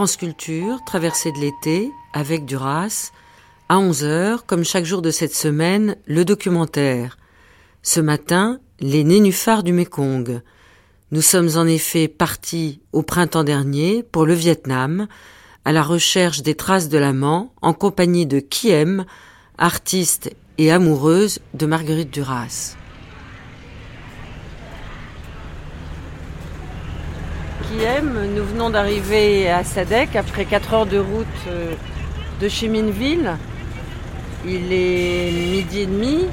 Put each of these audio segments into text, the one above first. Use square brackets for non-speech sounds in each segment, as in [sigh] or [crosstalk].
France Culture, traversée de l'été, avec Duras. À 11h, comme chaque jour de cette semaine, le documentaire. Ce matin, les nénuphars du Mékong. Nous sommes en effet partis au printemps dernier pour le Vietnam, à la recherche des traces de l'amant, en compagnie de Kiem, artiste et amoureuse de Marguerite Duras. Nous venons d'arriver à Sadek après 4 heures de route euh, de Cheminville. Il est midi et demi.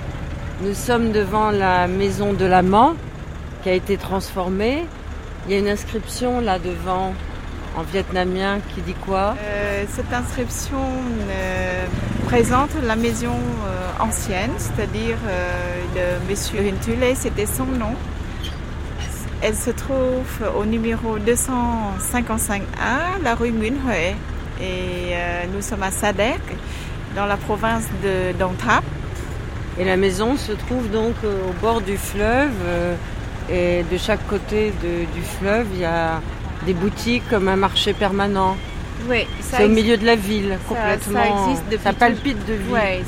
Nous sommes devant la maison de l'amant qui a été transformée. Il y a une inscription là devant en vietnamien qui dit quoi? Euh, Cette inscription euh, présente la maison ancienne, c'est-à-dire le monsieur Hintule, c'était son nom. Elle se trouve au numéro 255A, la rue Huệ. Et nous sommes à Sadek, dans la province de. Et la maison se trouve donc au bord du fleuve. et de chaque côté du fleuve, il y a des boutiques comme un marché permanent. Oui, c'est au milieu de la ville, complètement. Ça, existe depuis ça palpite de vie. Oui,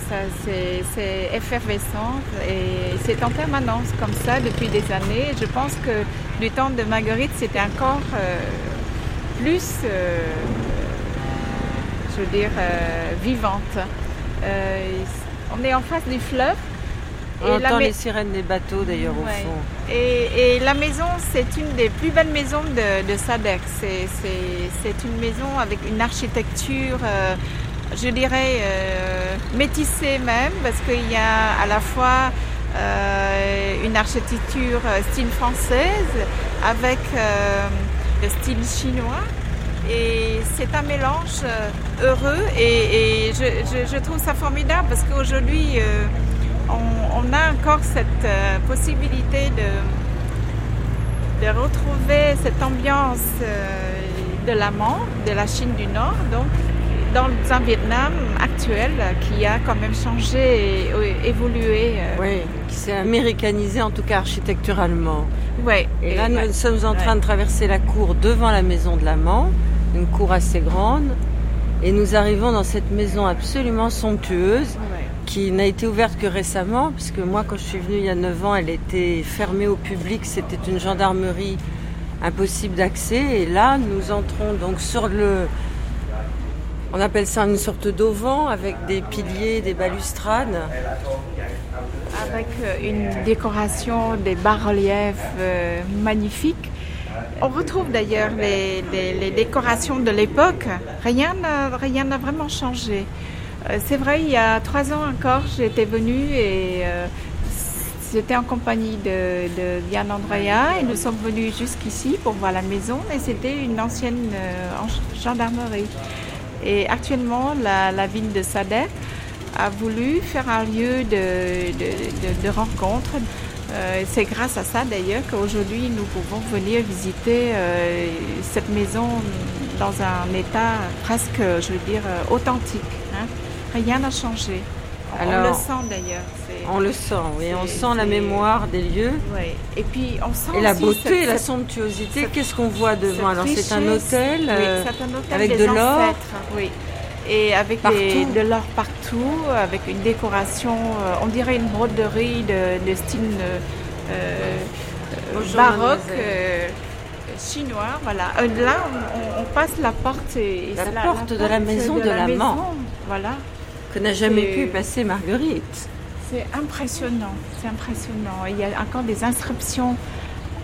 c'est effervescent et c'est en permanence comme ça depuis des années. Je pense que du temps de Marguerite, c'était encore euh, plus, euh, je veux dire, euh, vivante. on est en face du fleuve on entend les sirènes des bateaux d'ailleurs au fond. Et, la maison, c'est une des plus belles maisons de, Sadek. C'est une maison avec une architecture, euh, je dirais, euh, métissée même, parce qu'il y a à la fois euh, une architecture style française avec le style chinois. Et c'est un mélange heureux et, je, trouve ça formidable parce qu'aujourd'hui, on, a encore cette euh, possibilité de, de retrouver cette ambiance euh, de l'amant, de la Chine du Nord, donc dans un Vietnam actuel qui a quand même changé et évolué. Euh. Oui, qui s'est américanisé en tout cas architecturalement. Oui. Et, là, nous sommes en train de traverser la cour devant la maison de l'amant, une cour assez grande, et nous arrivons dans cette maison absolument somptueuse qui n'a été ouverte que récemment, puisque moi, quand je suis venue il y a 9 ans, elle était fermée au public. C'était une gendarmerie impossible d'accès. Et là, nous entrons donc sur le. On appelle ça une sorte d'auvent avec des piliers, des balustrades. Avec euh, une décoration, des bas-reliefs euh, magnifiques. On retrouve d'ailleurs les, les, décorations de l'époque. Rien n'a vraiment changé. Euh, c'est vrai, il y a trois ans encore, j'étais venue et euh, j'étais en compagnie de, de Diane Andrea et nous sommes venus jusqu'ici pour voir la maison et c'était une ancienne euh, gendarmerie. Et actuellement, la, ville de Sadek a voulu faire un lieu de, rencontre. c'est grâce à ça d'ailleurs qu'aujourd'hui nous pouvons venir visiter cette maison dans un état presque, je veux dire, authentique. Hein. Rien n'a changé. on le sent d'ailleurs. On le sent, oui. On sent la mémoire des lieux. Oui. Et puis on sent et la beauté, la somptuosité. Qu'est-ce qu'on voit devant Alors c'est un hôtel, euh, un hôtel avec de l'or. Oui. Et avec de l'or partout, avec une décoration, euh, on dirait une broderie de, style euh, baroque chinois. Voilà. là, on, passe la porte. Et, la, porte de la maison de, la l'amant. Voilà que n'a jamais pu passer Marguerite. C'est impressionnant, c'est impressionnant. Il y a encore des inscriptions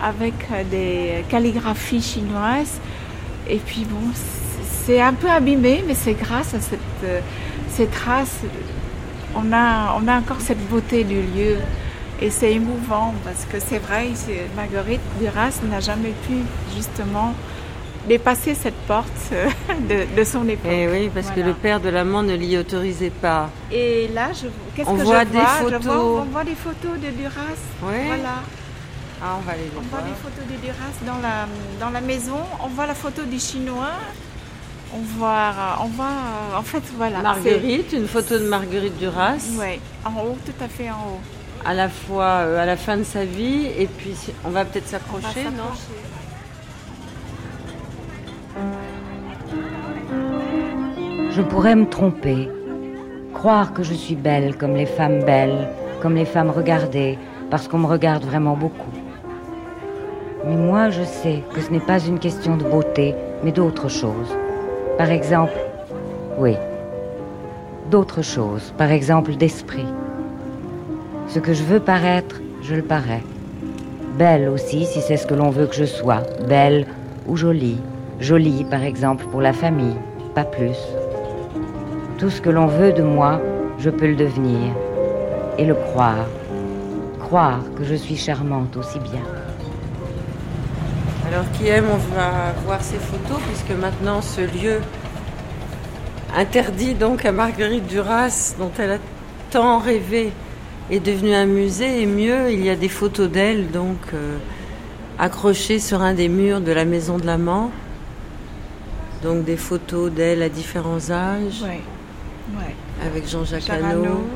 avec euh, des calligraphies chinoises. Et puis bon, c'est un peu abîmé, mais c'est grâce à cette, euh, ces traces, on a, on a encore cette beauté du lieu. Et c'est émouvant parce que c'est vrai, Marguerite Duras n'a jamais pu justement dépasser cette porte euh, [laughs] de, son époque. Et eh oui, parce que le père de l'amant ne l'y autorisait pas. Et là, qu'est-ce que voit je des Photos... on voit des photos de Duras. Oui. Voilà. Ah, on va les voir. On voit des photos de Duras dans la, dans la maison. On voit la photo du Chinois. On voit, on voit, en fait, voilà. Marguerite, une photo de Marguerite Duras. Oui, en haut, tout à fait en haut. À la fois euh, à la fin de sa vie, et puis on va peut-être s'approcher, non? Je pourrais me tromper, croire que je suis belle comme les femmes belles, comme les femmes regardées, parce qu'on me regarde vraiment beaucoup. Mais moi, je sais que ce n'est pas une question de beauté, mais d'autre chose. Par exemple, oui, d'autre chose, par exemple d'esprit. Ce que je veux paraître, je le parais. Belle aussi, si c'est ce que l'on veut que je sois, belle ou jolie. Jolie, par exemple, pour la famille, pas plus. Tout ce que l'on veut de moi, je peux le devenir et le croire. Croire que je suis charmante aussi bien. Alors qui aime, on va voir ces photos puisque maintenant ce lieu interdit donc à Marguerite Duras, dont elle a tant rêvé, est devenu un musée et mieux, il y a des photos d'elle donc euh, accrochées sur un des murs de la maison de l'amant. Donc des photos d'elle à différents âges. Ouais. Ouais. Avec Jean-Jacques Hano.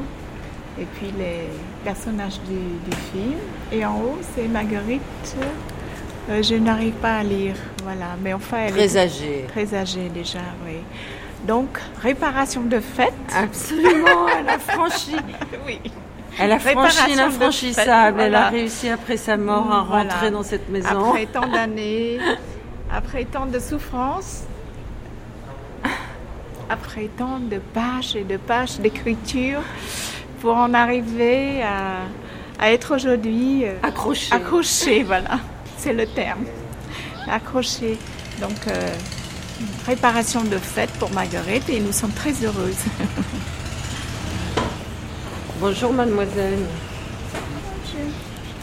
Et puis les personnages du, du film. Et en haut, c'est Marguerite. Euh, je n'arrive pas à lire. Voilà. Mais enfin, elle Très est âgée. très âgée déjà, oui. Donc, réparation de fête. Absolument, [laughs] elle a franchi. Oui. Elle a franchi l'infranchissable. Elle a réussi après sa mort à Voilà. rentrer dans cette maison. Après tant [laughs] d'années, après tant de souffrances, après tant de pages et de pages d'écriture, pour en arriver à, à être aujourd'hui euh, Accrochée. accroché, [laughs] voilà, c'est le terme, accroché. Donc, euh, réparation de fête pour Marguerite et nous sommes très heureuses. [laughs] Bonjour mademoiselle.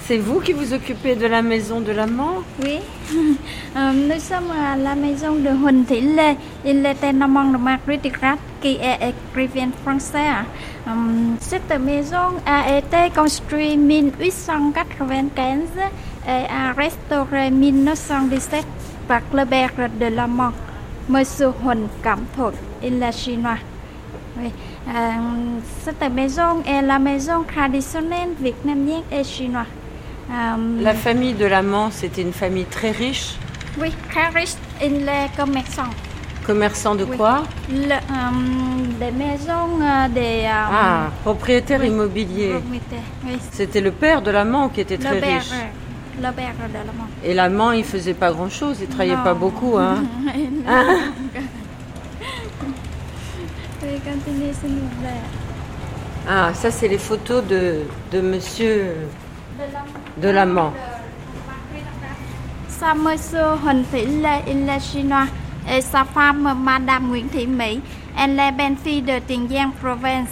C'est vous qui vous occupez de la maison de l'amant Oui, Euh, nous sommes à la maison de Huỳnh Thị Lê. Il était amant de Marguerite Duras, qui est écrivain français. À. Euh, cette maison a été construite en 1895 et a restauré en 1917 par le père de l'amant, Monsieur Huỳnh Cẩm Thuật. Il est chinois. Oui. Euh, cette maison est la maison traditionnelle vietnamienne et chinoise. Euh, La famille de l'amant, c'était une famille très riche. Oui, très riche, il est commerçant. Commerçant de Oui. quoi? Le, euh, des maisons, euh, des Ah, propriétaire oui. immobilier. propriétés. Oui, C'était le père de l'amant qui était très le père, riche. le père de l'amant. Et l'amant, il faisait pas grand-chose, il travaillait Non. pas beaucoup. Hein. [laughs] [laughs] Ah, ça, c'est les photos de, de monsieur De l'amant. Sa monsieur Huỳnh Thị Lê, il est chinois. Et sa femme, Madame Nguyễn Thị Mỹ, elle est belle-fille de Tiền Giang province.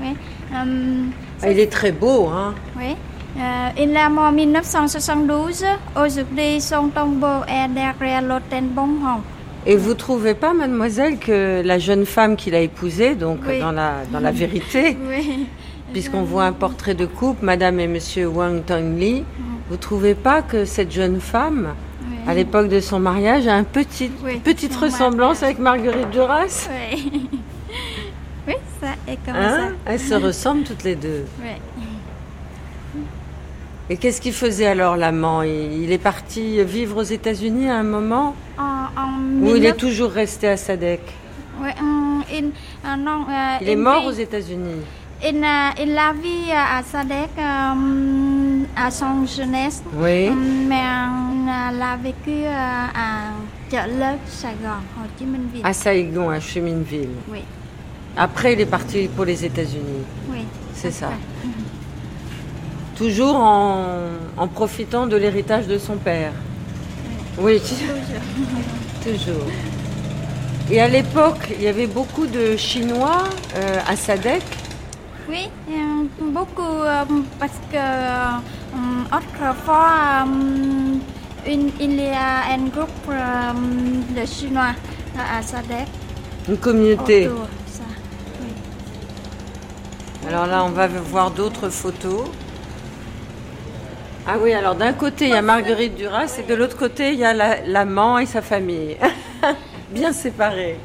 Oui. euh, Ah, il est très beau, hein Oui. Euh, il est mort en 1972. Aujourd'hui, son tombeau est derrière l'hôtel Bonhong. Et vous trouvez pas, mademoiselle, que la jeune femme qu'il a épousée, donc Oui. dans, la, dans la vérité, Oui. Puisqu'on voit un portrait de couple, madame et monsieur Wang Tongli, vous trouvez pas que cette jeune femme, Oui. à l'époque de son mariage, a une petite, Oui, petite ressemblance mariage. avec Marguerite Duras? Oui. [laughs] oui, ça est comme Hein? Elles se ressemblent toutes les deux. ça. Et qu'est-ce qu'il faisait alors l'amant? Il, il est parti vivre aux États-Unis à un moment? En, en Ou il 19 est toujours resté à Sadek euh, non, euh, Il est mort aux États-Unis. Il, euh, il a vécu à Sadek euh, à son jeunesse. Oui. Mais euh, il a vécu euh, à chợ lớn Sài Gòn, Hồ Chí Minh Ville. À Saigon, à Cheminville. Oui, Après, il est parti pour les États-Unis. oui. C'est ça. après. Toujours en, en profitant de l'héritage de son père. Oui, [laughs] toujours. Et à l'époque, il y avait beaucoup de Chinois euh, à Sadek. Oui, euh, beaucoup euh, parce que euh, autrefois il y a un groupe de Chinois à Sadek. Une communauté. autour de ça. Oui. Alors là, on va voir d'autres photos. Ah oui, alors d'un côté, il y a Marguerite Duras et de l'autre côté, il y a la- l'amant et sa famille. [laughs] Bien séparés.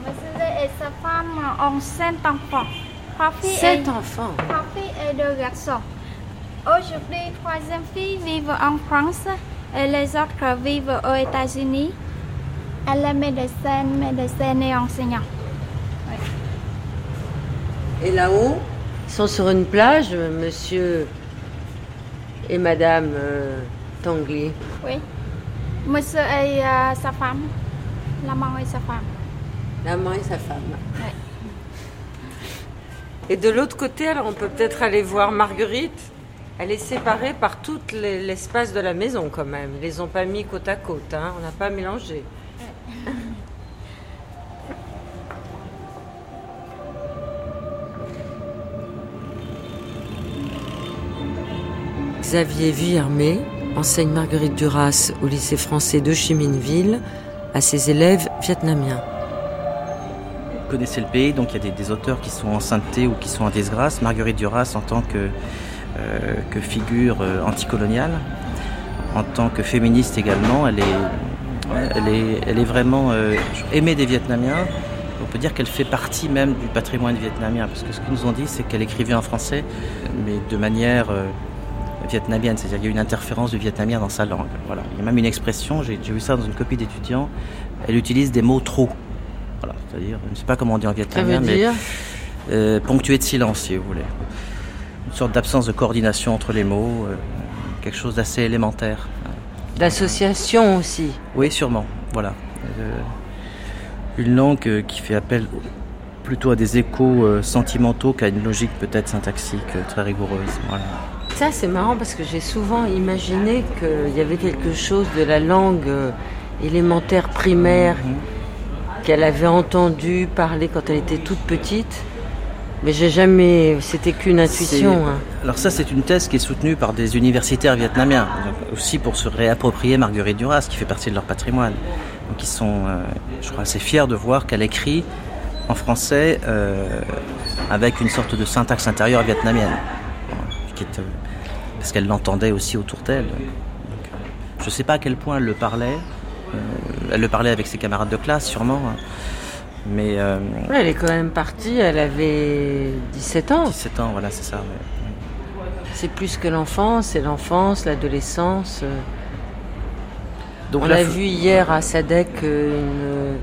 Monsieur et sa femme ont sept enfants. Trois filles, Sept et, enfants. trois filles et deux garçons. Aujourd'hui, troisième fille vit en France et les autres vivent aux États-Unis. Elle est médecin, médecin et enseignante. Et là-haut, ils sont sur une plage, monsieur et madame euh. Oui. Monsieur et euh, sa femme. L'amant et sa femme. L'amant et sa femme. Et de l'autre côté, alors on peut peut-être aller voir Marguerite. Elle est séparée par tout l'espace de la maison quand même. Ils les ont pas mis côte à côte, hein. on n'a pas mélangé. [laughs] Xavier Vuillermé enseigne Marguerite Duras au lycée français de Chimineville à ses élèves vietnamiens. Connaissez le pays, donc il y a des, auteurs qui sont en sainteté ou qui sont en disgrâce. Marguerite Duras en tant que, euh, que figure euh, anticoloniale, en tant que féministe également, elle est, elle est, elle est vraiment euh, aimée des Vietnamiens. On peut dire qu'elle fait partie même du patrimoine vietnamien, parce que ce qu'ils nous ont dit, c'est qu'elle écrivait en français, mais de manière vietnamienne, c'est-à-dire qu'il y a une interférence du vietnamien dans sa langue. Voilà. Il y a même une expression, j'ai vu ça dans une copie d'étudiants, elle utilise des mots trop. C'est-à-dire, je ne sais pas comment on dit en vietnamien, mais euh, ponctué de silence, si vous voulez. Une sorte d'absence de coordination entre les mots, euh, quelque chose d'assez élémentaire. D'association aussi. Oui, sûrement. Voilà. Euh, une langue qui fait appel plutôt à des échos sentimentaux qu'à une logique peut-être syntaxique très rigoureuse. Voilà. Ça, c'est marrant parce que j'ai souvent imaginé qu'il y avait quelque chose de la langue élémentaire primaire mhm. Qu'elle avait entendu parler quand elle était toute petite. Mais j'ai jamais. C'était qu'une intuition. Hein. Alors, ça, c'est une thèse qui est soutenue par des universitaires vietnamiens, aussi pour se réapproprier Marguerite Duras, qui fait partie de leur patrimoine. Donc, ils sont, euh, je crois, assez fiers de voir qu'elle écrit en français euh, avec une sorte de syntaxe intérieure vietnamienne parce qu'elle l'entendait aussi autour d'elle. Je ne sais pas à quel point elle le parlait. Euh, elle le parlait avec ses camarades de classe, sûrement. Hein. Mais. Euh, elle est quand même partie, elle avait 17 ans. 17 ans, voilà, c'est ça. C'est plus que l'enfance, c'est l'enfance, l'adolescence. Donc On a vu hier à Sadek une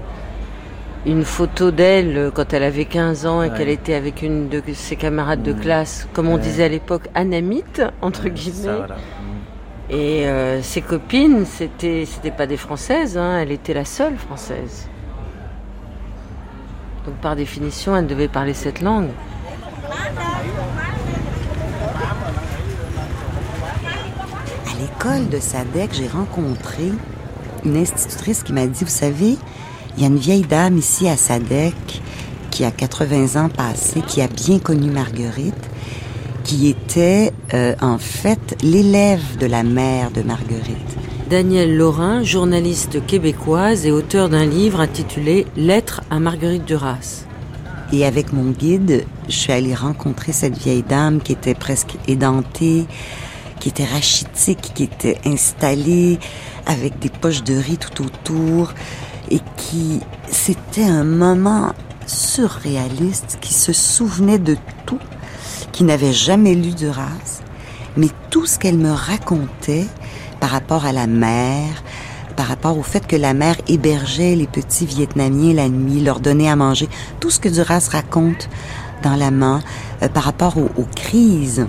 une photo d'elle quand elle avait 15 ans et qu'elle était avec une de ses camarades de mmh. classe, comme on disait à l'époque, anamite, entre guillemets. Et euh, ses copines, c'était, c'était pas des françaises, hein, elle était la seule française. Donc par définition, elle devait parler cette langue. À l'école de Sadek, j'ai rencontré une institutrice qui m'a dit, vous savez, il y a une vieille dame ici à Sadek qui a 80 ans passés, qui a bien connu Marguerite, qui était euh, en fait l'élève de la mère de Marguerite. Danielle Laurin, journaliste québécoise et auteur d'un livre intitulé Lettres à Marguerite Duras. Et avec mon guide, je suis allée rencontrer cette vieille dame qui était presque édentée, qui était rachitique, qui était installée avec des poches de riz tout autour, et qui, c'était un moment surréaliste, qui se souvenait de tout, qui n'avait jamais lu de race, mais tout ce qu'elle me racontait par rapport à la mer, par rapport au fait que la mère hébergeait les petits Vietnamiens la nuit, leur donnait à manger, tout ce que Duras raconte dans la main, euh, par rapport aux crises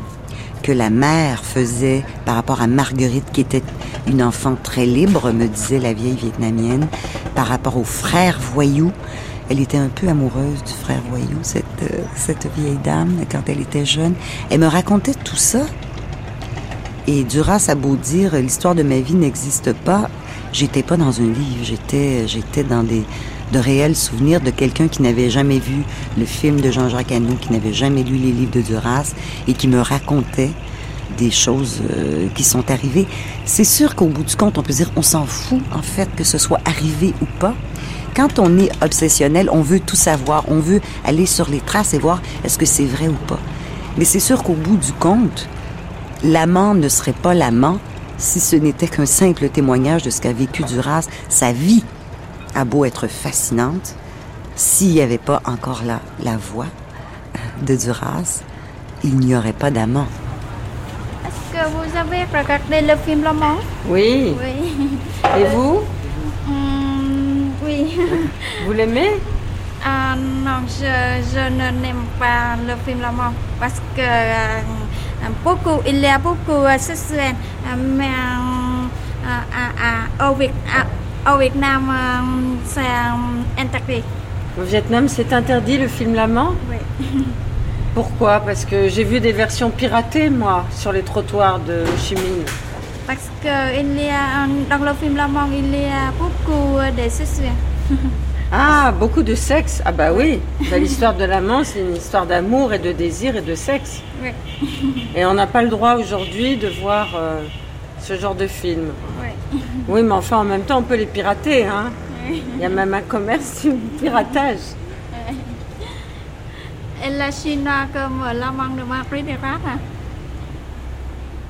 que la mère faisait par rapport à Marguerite, qui était une enfant très libre, me disait la vieille vietnamienne, par rapport au frère voyou. Elle était un peu amoureuse du frère voyou, cette, euh, cette vieille dame, quand elle était jeune. Elle me racontait tout ça. Et Duras a beau dire, l'histoire de ma vie n'existe pas, j'étais pas dans un livre, j'étais, j'étais dans des, de réels souvenirs de quelqu'un qui n'avait jamais vu le film de Jean-Jacques Hano, qui n'avait jamais lu les livres de Duras et qui me racontait des choses euh, qui sont arrivées. C'est sûr qu'au bout du compte, on peut dire on s'en fout en fait que ce soit arrivé ou pas. Quand on est obsessionnel, on veut tout savoir, on veut aller sur les traces et voir est-ce que c'est vrai ou pas. Mais c'est sûr qu'au bout du compte, l'amant ne serait pas l'amant si ce n'était qu'un simple témoignage de ce qu'a vécu Duras, sa vie a beau être fascinante, s'il n'y avait pas encore là la voix de Duras, il n'y aurait pas d'amant. Est-ce que vous avez regardé le film Le Mans Oui. Oui. Et vous? Oui. [laughs] Vous l'aimez? Ah non, je, je n'aime pas le film Lamont parce que euh, beaucoup, il y a beaucoup de scènes, mais euh, au, au Vietnam, euh, c'est interdit. Au Vietnam, c'est interdit le film L'Amant Oui. Pourquoi? Parce que j'ai vu des versions piratées, moi, sur les trottoirs de Chi Minh. Parce que il y a, dans le film Lamont, il y a beaucoup de scènes. Ah, beaucoup de sexe Ah bah oui, Bah, l'histoire de l'amant, c'est une histoire d'amour et de désir et de sexe. Oui. Et on n'a pas le droit aujourd'hui de voir euh, ce genre de film. Oui. Oui, mais enfin, en même temps, on peut les pirater. Hein Il y a même un commerce du piratage. Elle la chinois comme Lamont de Marguerite Duras. hein.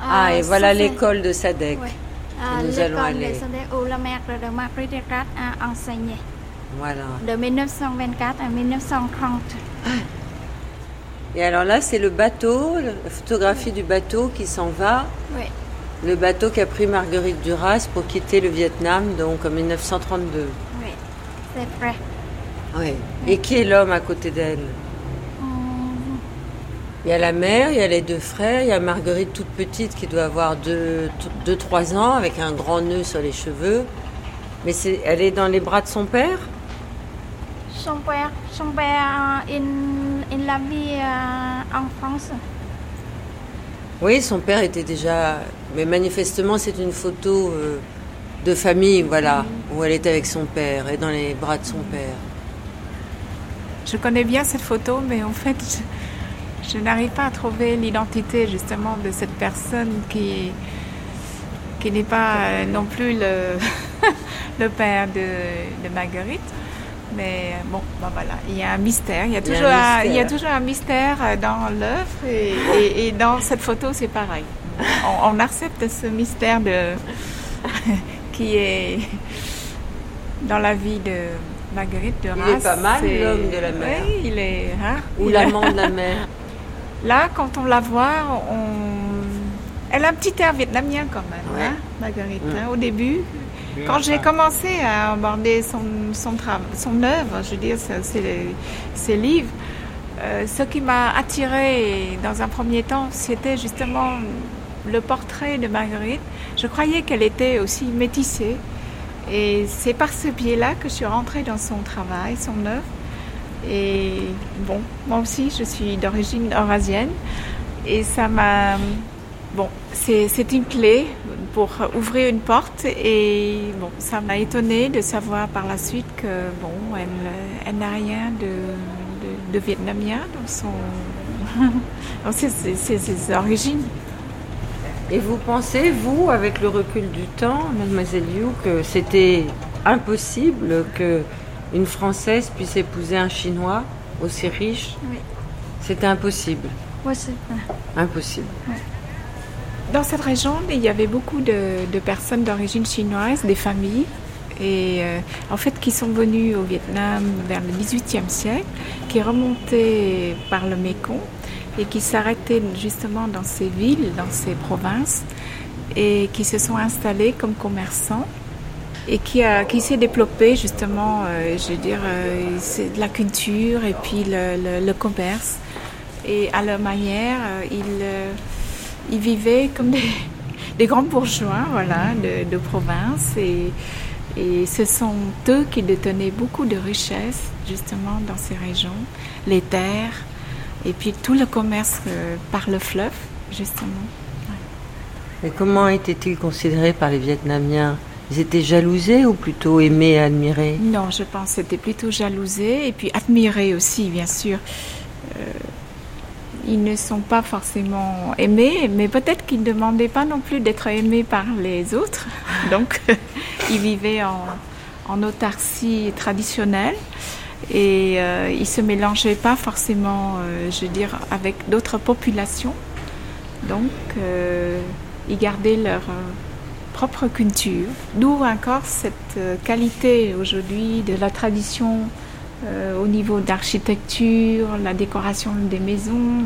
Ah, Euh, et voilà l'école de. Oui. où Euh, nous allons L'école aller. de Sodec où la mère de Marguerite Duras a enseigné Voilà. de 1924 à 1930. Et alors là, c'est le bateau, la photographie du bateau qui s'en va. Oui. Le bateau qu'a pris Marguerite Duras pour quitter le Vietnam, donc en 1932. Oui, c'est vrai. Oui. Et qui est l'homme à côté d'elle? Il y a la mère, il y a les deux frères, il y a Marguerite toute petite qui doit avoir 2-3 ans avec un grand nœud sur les cheveux. Mais c'est, elle est dans les bras de son père? Son père, son père, euh, il, il a euh, en France. Oui, son père était déjà. Mais manifestement, c'est une photo euh, de famille, voilà, où elle est avec son père et dans les bras de son père. Je connais bien cette photo, mais en fait, je, je n'arrive pas à trouver l'identité justement de cette personne qui, qui n'est pas euh, non plus le, [laughs] le père de, de Marguerite. Mais bon, ben voilà, il y a un mystère. Il y a Il y a toujours, un un, il y a mystère. toujours un mystère euh, dans l'œuvre et, et- et dans cette photo, c'est pareil. On, on accepte ce mystère de, [laughs] qui est dans la vie de Marguerite de Il est pas mal, l'homme de la mer. Oui, il est. hein, Ou l'amant de la mère. [laughs] Là, quand on la voit, on... elle a un petit air vietnamien quand même, Ouais. hein, Marguerite. Mm. hein, au début, quand j'ai commencé à aborder son, son, œuvre, je veux dire, ses livres, euh, ce qui m'a attiré dans un premier temps, c'était justement le portrait de Marguerite. Je croyais qu'elle était aussi métissée. Et c'est par ce biais-là que je suis rentrée dans son travail, son œuvre. Et bon, moi aussi, je suis d'origine eurasienne. Et ça m'a. Bon, c'est une clé pour ouvrir une porte. Et bon, ça m'a étonnée de savoir par la suite que, bon, elle, elle n'a rien de, de, vietnamien dans son. [laughs] dans ses origines. Et vous pensez, vous, avec le recul du temps, mademoiselle Liu, que c'était impossible que une Française puisse épouser un Chinois aussi riche Oui. C'était impossible. Oui, c'est vrai. Impossible. Dans cette région, il y avait beaucoup de, de personnes d'origine chinoise, des familles, et euh, en fait qui sont venues au Vietnam vers le XVIIIe siècle, qui remontaient par le Mékong et qui s'arrêtaient justement dans ces villes, dans ces provinces, et qui se sont installés comme commerçants et qui, a, qui s'est développé justement, euh, je veux dire, euh, c'est la culture et puis le, commerce. Et à leur manière, euh, ils, ils vivaient comme [laughs] des, grands bourgeois voilà, de, province. Et, ce sont eux qui détenaient beaucoup de richesses justement dans ces régions, les terres et puis tout le commerce par le fleuve justement. Et comment étaient-ils considérés par les Vietnamiens? Ils étaient jalousés ou plutôt aimés admirés Non, je pense que c'était plutôt jalousé et puis admiré aussi, bien sûr. Euh, ils ne sont pas forcément aimés, mais peut-être qu'ils ne demandaient pas non plus d'être aimés par les autres. [laughs] Donc, [laughs] ils vivaient en, en autarcie traditionnelle et euh, ils ne se mélangeaient pas forcément, euh, je veux dire, avec d'autres populations. Donc, ils gardaient leur propre culture. D'où encore cette euh, qualité aujourd'hui de la tradition euh, au niveau d'architecture, la décoration des maisons.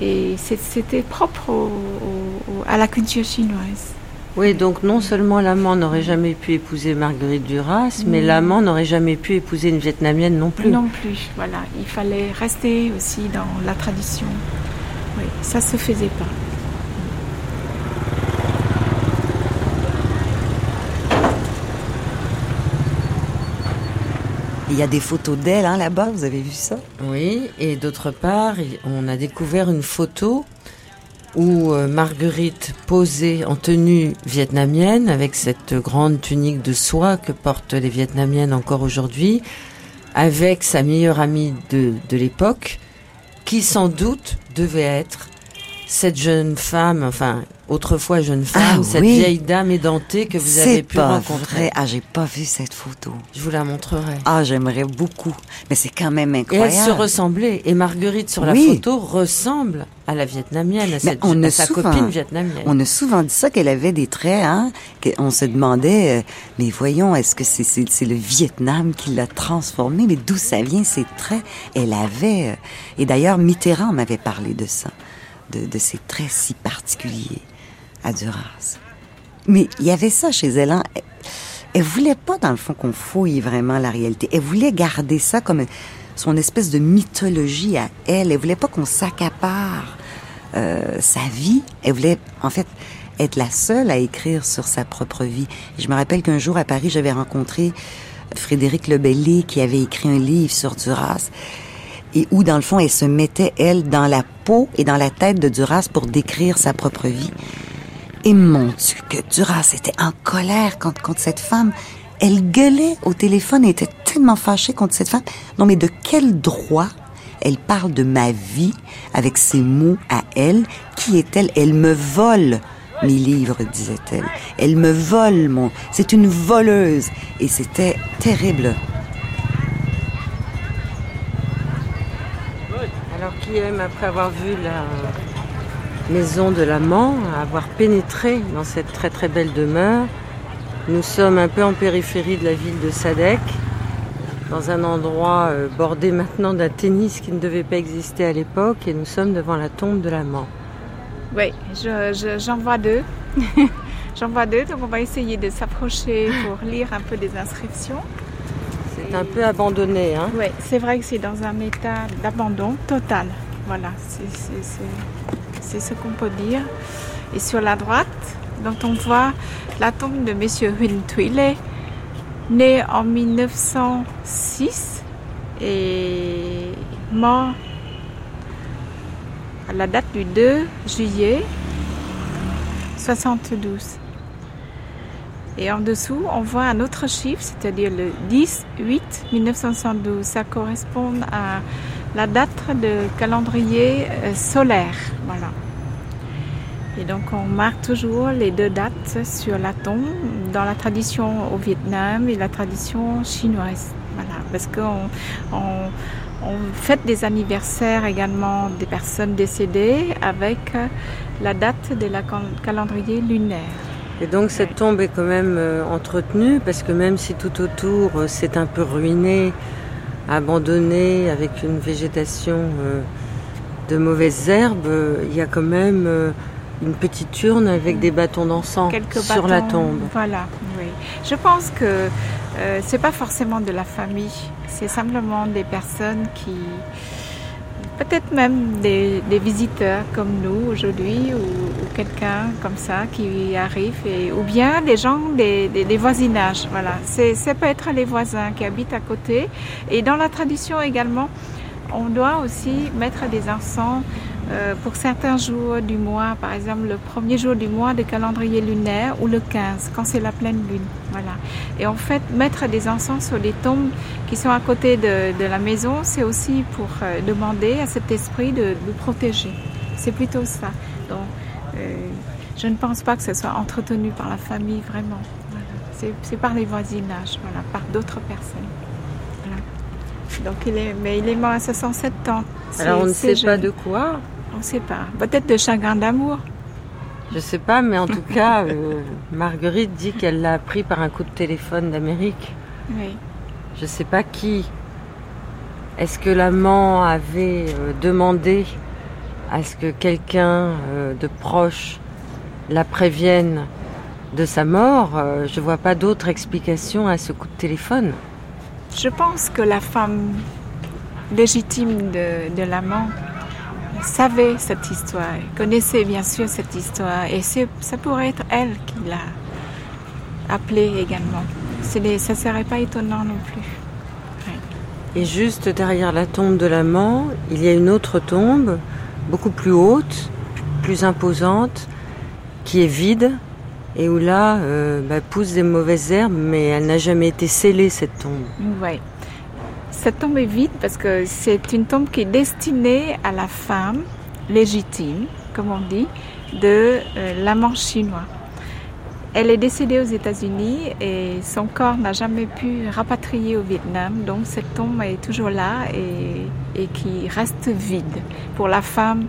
Et c'était propre au- au- au- à la culture chinoise. Oui, donc non seulement l'amant n'aurait jamais pu épouser Marguerite Duras, mais l'amant n'aurait jamais pu épouser une Vietnamienne non plus. Non plus, voilà. Il fallait rester aussi dans la tradition. Oui, ça se faisait pas. Il y a des photos d'elle hein, là-bas, vous avez vu ça? Oui, et d'autre part, on a découvert une photo où euh, Marguerite posait en tenue vietnamienne avec cette grande tunique de soie que portent les vietnamiennes encore aujourd'hui, avec sa meilleure amie de, de l'époque, qui sans doute devait être cette jeune femme, enfin autrefois jeune femme, Ah cette oui. vieille dame édentée que vous avez pu pas rencontrer. vrai. Ah, j'ai pas vu cette photo. Je vous la montrerai. Ah, j'aimerais beaucoup. Mais c'est quand même Et incroyable. elles se ressemblaient. Et Marguerite sur la Oui. photo ressemble à la vietnamienne, à, cette, on à sa souvent- copine vietnamienne. On a souvent dit ça, qu'elle avait des traits, hein, qu'on se demandait, euh, mais voyons, est-ce que c'est le Vietnam qui l'a transformée? Mais d'où ça vient, ces traits? Elle avait, euh, et d'ailleurs, Mitterrand m'avait parlé de ça, de, de ces traits si particuliers à Duras. Mais il y avait ça chez elle, hein. Elle, elle voulait pas, dans le fond, qu'on fouille vraiment la réalité. Elle voulait garder ça comme son espèce de mythologie à elle. Elle voulait pas qu'on s'accapare euh, sa vie. Elle voulait, en fait, être la seule à écrire sur sa propre vie. Je me rappelle qu'un jour à Paris, j'avais rencontré Frédéric Lebellet qui avait écrit un livre sur Duras et où, dans le fond, elle se mettait, elle, dans la peau et dans la tête de Duras pour décrire sa propre vie. Et mon Dieu, que Duras était en colère contre, cette femme. Elle gueulait au téléphone et était tellement fâchée contre cette femme. Non, mais de quel droit elle parle de ma vie avec ses mots à elle? Qui est-elle? Elle me vole mes livres, disait-elle. Elle me vole mon... C'est une voleuse. Et c'était terrible. Alors qui aime, après avoir vu la maison de l'amant, avoir pénétré dans cette très très belle demeure, nous sommes un peu en périphérie de la ville de Sadek, dans un endroit euh, bordé maintenant d'un tennis qui ne devait pas exister à l'époque, et nous sommes devant la tombe de l'amant. Oui, je- je- j'en vois deux. [laughs] j'en vois deux, donc on va essayer de s'approcher pour lire un peu des inscriptions. C'est un peu abandonné, hein Oui, c'est vrai que c'est dans un état d'abandon total. Voilà, c'est- c'est ce qu'on peut dire. Et sur la droite, dont on voit la tombe de Monsieur Huyn Thuile, né en 1906 et mort à la date du 2 juillet 72. Et en dessous, on voit un autre chiffre, c'est-à-dire le 10-8 1972. Ça correspond à la date de calendrier euh, solaire. Voilà. Et donc on marque toujours les deux dates sur la tombe dans la tradition au Vietnam et la tradition chinoise. Voilà, parce qu'on on, on fête des anniversaires également des personnes décédées avec euh, la date de la cal- calendrier lunaire. Et donc cette tombe est quand même euh, entretenue parce que même si tout autour c'est un peu ruiné, abandonné avec une végétation euh, de mauvaises herbes, euh, il y a quand même euh, une petite urne avec des bâtons d'encens sur la tombe. Voilà, oui. Je pense que euh, c'est pas forcément de la famille, c'est simplement des personnes qui, peut-être même des, des visiteurs comme nous aujourd'hui, ou, ou quelqu'un comme ça qui arrive, et, ou bien des gens des, des- des voisinages. Voilà, c'est, ça peut être les voisins qui habitent à côté. Et dans la tradition également, on doit aussi mettre des encens euh, pour certains jours du mois, par exemple le premier jour du mois de calendrier lunaire ou le 15, quand c'est la pleine lune. Voilà. Et en fait, mettre des encens sur les tombes qui sont à côté de, de la maison, c'est aussi pour euh, demander à cet esprit de nous protéger. C'est plutôt ça. Donc, euh, je ne pense pas que ce soit entretenu par la famille vraiment. Voilà. C'est, par les voisinages, voilà, par d'autres personnes. Voilà. Donc, il est, mais il est mort à 67 ans. Alors on ne sait pas jeune. de quoi, On ne sait pas. Peut-être de chagrin d'amour. je sais pas, mais en tout [laughs] cas, euh, Marguerite dit qu'elle l'a appris par un coup de téléphone d'Amérique. Oui. Je sais pas qui. Est-ce que l'amant avait euh, demandé à ce que quelqu'un euh, de proche la prévienne de sa mort, je ne vois pas d'autre explication à ce coup de téléphone. Je pense que la femme légitime de, de l'amant savait cette histoire, connaissait bien sûr cette histoire, et ça pourrait être elle qui l'a appelée également. ça ne serait pas étonnant non plus. Et juste derrière la tombe de l'amant, il y a une autre tombe, beaucoup plus haute, plus imposante, qui est vide, et où là euh, bah, poussent des mauvaises herbes, mais elle n'a jamais été scellée, cette tombe. Oui. Cette tombe est vide parce que c'est une tombe qui est destinée à la femme légitime, comme on dit, de euh, l'amant chinois. Elle est décédée aux États-Unis et son corps n'a jamais pu rapatrier au Vietnam. Donc cette tombe est toujours là et, qui reste vide pour la femme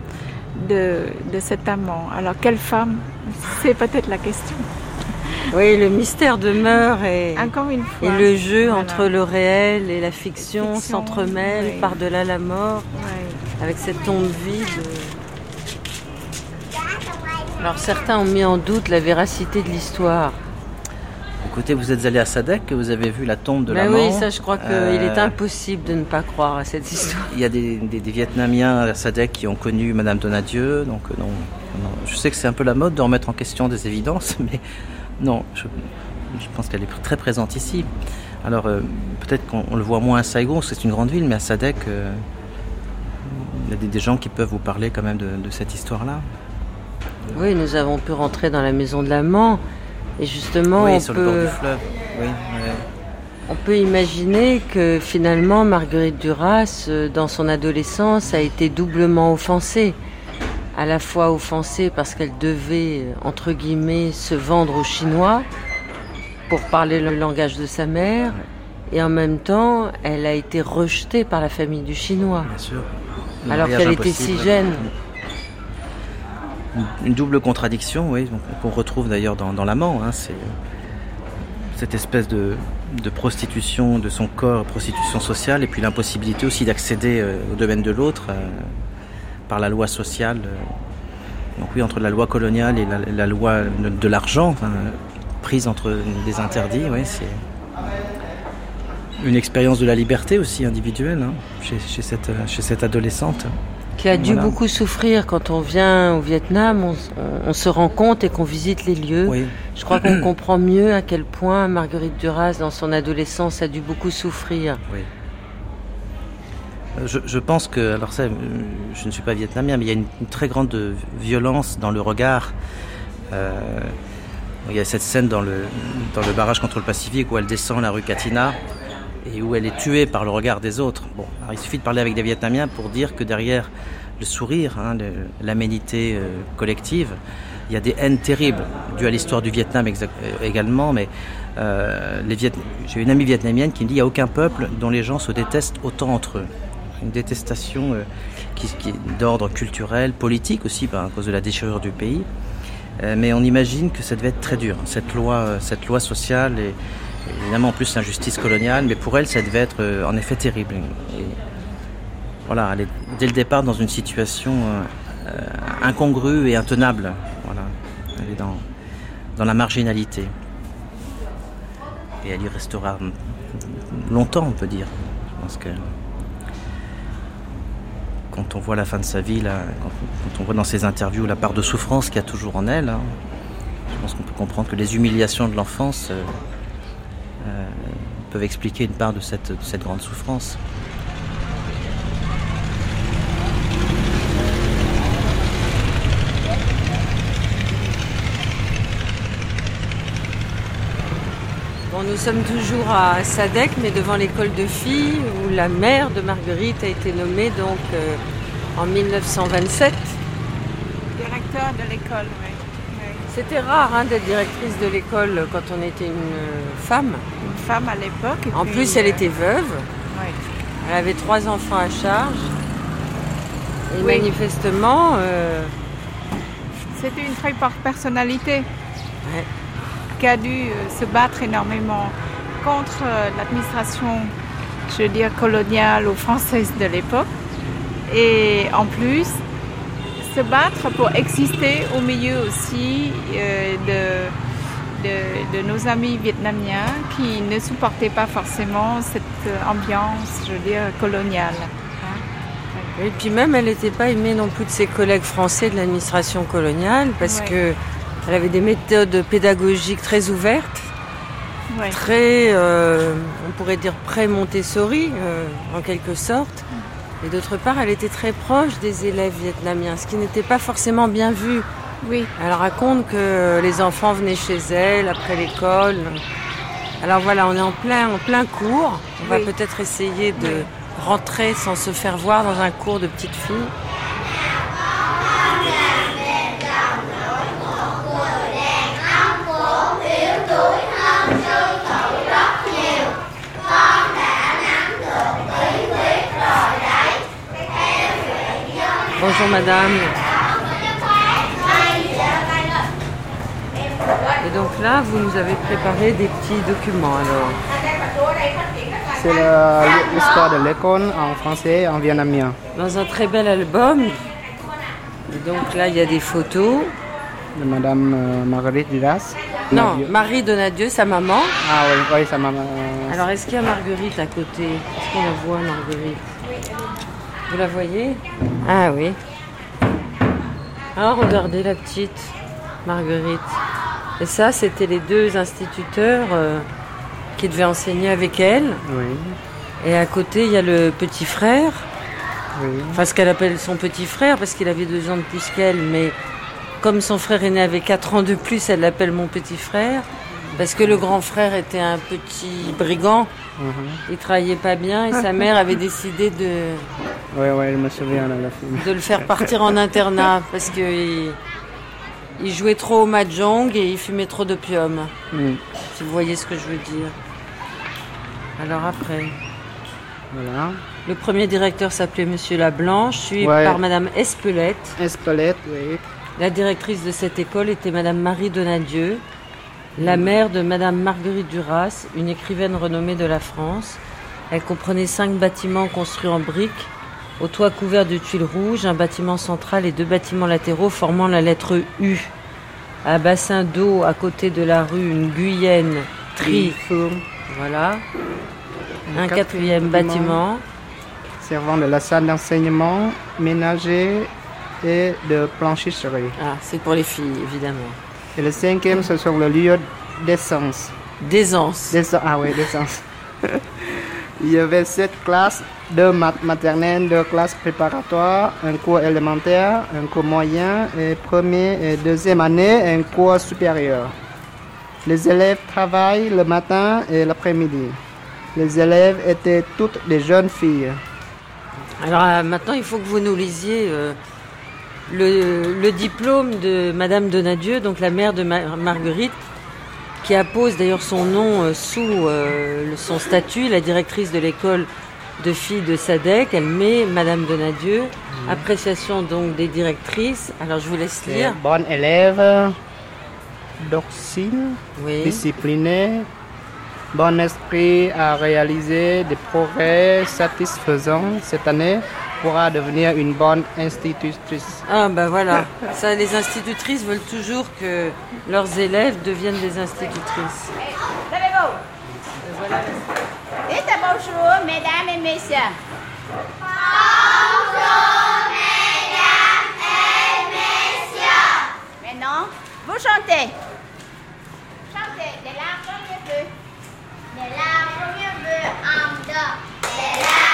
de cet amant. Alors quelle femme? C'est peut-être la question. [laughs] Oui, le mystère demeure et, Encore une fois, et le jeu entre le réel et la fiction, s'entremêle par-delà la mort avec cette tombe vide. Alors certains ont mis en doute la véracité de l'histoire. Écoutez, vous êtes allé à Sadek, vous avez vu la tombe de ben la Oui, ça je crois qu'il est euh, impossible de ne pas croire à cette histoire. Il y a des, Vietnamiens à Sadek qui ont connu Madame Donadieu, donc euh, non, je sais que c'est un peu la mode de remettre en question des évidences, [laughs] mais non, je, pense qu'elle est très présente ici. Alors euh, peut-être qu'on le voit moins à Saigon, c'est une grande ville, mais à Sadek, il y a des, gens qui peuvent vous parler quand même de cette histoire-là. Oui, nous avons pu rentrer dans la maison de l'amant. Et justement, on, peut... on peut imaginer que finalement, Marguerite Duras, euh, dans son adolescence, a été doublement offensée. À la fois offensée parce qu'elle devait, entre guillemets, se vendre aux Chinois pour parler le langage de sa mère. Et en même temps, elle a été rejetée par la famille du Chinois. Bien sûr. alors qu'elle était si jeune une double contradiction, oui, qu'on retrouve d'ailleurs dans, l'amant. Hein, c'est cette espèce de, prostitution de son corps, prostitution sociale, et puis l'impossibilité aussi d'accéder euh, au domaine de l'autre euh, par la loi sociale. Euh. donc oui, entre la loi coloniale et la, loi de, l'argent, prise entre des interdits, oui, c'est une expérience de la liberté aussi individuelle hein, chez, cette, chez cette adolescente qui a dû beaucoup souffrir quand on vient au Vietnam, on, se rend compte et qu'on visite les lieux. Je crois qu'on comprend mieux à quel point Marguerite Duras, dans son adolescence, a dû beaucoup souffrir. Oui. Je, pense que, alors ça, je ne suis pas vietnamien, mais il y a une, très grande violence dans le regard. Euh, il y a cette scène dans le, dans le barrage contre le Pacifique où elle descend la rue Katina et où elle est tuée par le regard des autres. Bon, il suffit de parler avec des Vietnamiens pour dire que derrière le sourire, hein, l'aménité euh, collective, il y a des haines terribles dues à l'histoire du Vietnam euh, également, mais euh, j'ai une amie vietnamienne qui me dit qu'il n'y a aucun peuple dont les gens se détestent autant entre eux. Une détestation qui, qui, est d'ordre culturel, politique aussi, à cause de la déchirure du pays. mais on imagine que ça devait être très dur, cette loi, cette loi sociale et, Évidemment, en plus, l'injustice coloniale, mais pour elle, ça devait être euh, en effet terrible. voilà, elle est dès le départ dans une situation euh, euh, incongrue et intenable. Voilà, elle est dans, dans la marginalité. Et elle y restera longtemps, on peut dire. Je pense que quand on voit la fin de sa vie, quand, on voit dans ses interviews la part de souffrance qu'il y a toujours en elle, hein, je pense qu'on peut comprendre que les humiliations de l'enfance euh, peuvent expliquer une part de cette grande souffrance. Nous sommes toujours à Sadek, mais devant l'école de filles, où la mère de Marguerite a été nommée donc euh, en 1927. Directeur de l'école, oui. C'était rare hein, d'être directrice de l'école quand on était une femme. Une femme à l'époque. En plus, elle était veuve. Elle avait trois enfants à charge. Et manifestement. Euh, C'était une très forte personnalité qui a dû euh, se battre énormément contre euh, l'administration, je veux dire, coloniale ou française de l'époque. Et en plus, se battre pour exister au milieu aussi euh, de, nos amis vietnamiens qui ne supportaient pas forcément cette ambiance, je veux dire, coloniale. Et hein. puis même, elle n'était pas aimée non plus de ses collègues français de l'administration coloniale parce que avait des méthodes pédagogiques très ouvertes, très, euh, on pourrait dire pré-Montessori euh, en quelque sorte. Et d'autre part, elle était très proche des élèves vietnamiens, ce qui n'était pas forcément bien vu. Oui. Elle raconte que les enfants venaient chez elle après l'école. Alors voilà, on est en plein, en plein cours. On va peut-être essayer de rentrer sans se faire voir dans un cours de petite fille. Bonjour madame. Et donc là, vous nous avez préparé des petits documents alors. C'est l'histoire de l'école en français en vietnamien. Dans un très bel album. Et donc là, il y a des photos. De Madame euh, Marguerite Duras. Non, Marie Donadieu, sa maman. Ah oui, oui, sa maman. Alors, est-ce qu'il y a Marguerite à côté? Est-ce qu'on la voit, Marguerite? Vous la voyez? Ah oui. Ah, regardez la petite Marguerite. Et ça, c'était les deux instituteurs euh, qui devaient enseigner avec elle. Oui. Et à côté, il y a le petit frère. Oui. Enfin, ce qu'elle appelle son petit frère, parce qu'il avait deux ans de plus qu'elle, mais comme son frère est né avec quatre ans de plus, elle l'appelle mon petit frère. Parce que le grand frère était un petit brigand. Mhm. Il travaillait pas bien et sa mère avait décidé de. Oui, oui, je me souviens de la. De le faire partir en internat parce que il, jouait trop au mahjong et il fumait trop d'opium. Mm. Si vous voyez ce que je veux dire. Alors après. Voilà. Le premier directeur s'appelait Monsieur Lablanche, suivi par Madame Espelette. Espelette, oui. La directrice de cette école était Madame Marie Donadieu, la mère de Madame Marguerite Duras, une écrivaine renommée de la France. Elle comprenait cinq bâtiments construits en briques, au toit couvert de tuiles rouges, un bâtiment central et deux bâtiments latéraux formant la lettre U. Un bassin d'eau à côté de la rue, une guyenne tri. Voilà. Un, quatrième, bâtiment. Servant de la salle d'enseignement, ménager et de blanchisserie. Ah, c'est pour les filles, évidemment. Et le cinquième, ce sont le lieu d'essence. D'aisance. Ah oui, d'essence. [laughs] Il y avait sept classes, deux maths maternelles, deux classes préparatoires, un cours élémentaire, un cours moyen, et première et deuxième année, un cours supérieur. Les élèves travaillent le matin et l'après-midi. Les élèves étaient toutes des jeunes filles. Alors euh, maintenant, il faut que vous nous lisiez euh, le, diplôme de Madame Donadieu, donc la mère de Marguerite, qui appose d'ailleurs son nom euh, sous son statut, la directrice de l'école de filles de Sadec. Elle met Madame Donadieu. Mmh. Appréciation donc des directrices. Alors je vous laisse lire. Bonne élève, docile, disciplinée, bon esprit à réaliser des progrès satisfaisants cette année pourra devenir une bonne institutrice. Ah ben voilà, ça les institutrices veulent toujours que leurs élèves deviennent des institutrices. Dites bonjour mesdames et messieurs. Bonjour mesdames et messieurs. Maintenant, vous chantez. Chantez de la première vue. De la première vue en dos. De la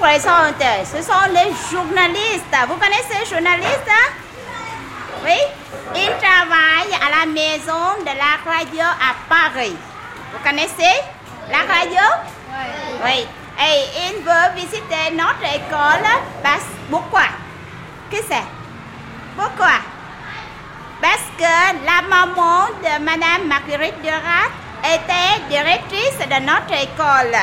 présente, ce sont les journalistes. Vous connaissez les journalistes hein? Oui? Ils travaillent à la maison de la radio à Paris. Vous connaissez la radio? Oui. Oui. Et ils veulent visiter notre école. Parce, pourquoi? Que c'est? Pourquoi? Parce que la maman de Madame Marguerite Duras était directrice de notre école.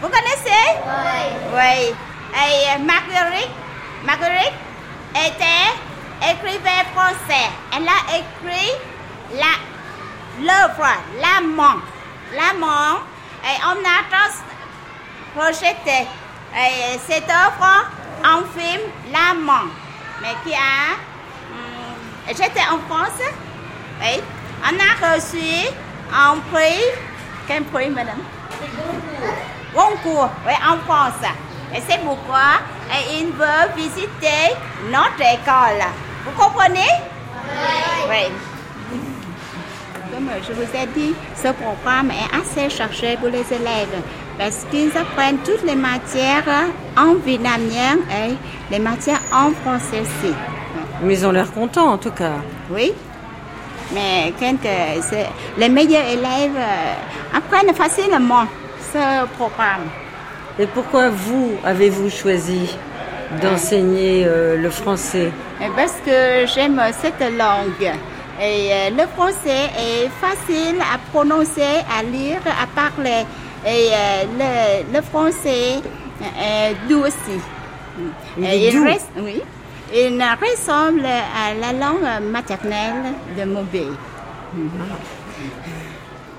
Vous connaissez? Oui. Oui. Et Marguerite, Marguerite était écrivain français. Elle a écrit la, l'œuvre L'amant. L'amant. Et on a projeté et cette œuvre en film L'amant. Mais qui a. hum, J'étais en France. Oui. On a reçu un prix. Quel prix, madame? Goncourt, oui, en France. Et c'est pourquoi il veut visiter notre école. Vous comprenez? Oui. Comme je vous ai dit, ce programme est assez chargé pour les élèves parce qu'ils apprennent toutes les matières en vietnamien et les matières en français aussi. Mais ils ont l'air contents en tout cas. Oui. Mais quelques, c'est- les meilleurs élèves euh, apprennent facilement ce programme. Et pourquoi vous avez-vous choisi d'enseigner euh, le français? Et Parce que j'aime cette langue. Et euh, le français est facile à prononcer, à lire, à parler. Et euh, le, le français est doux aussi. Il Et est doux. reste- oui. Il ressemble à la langue maternelle de mon pays.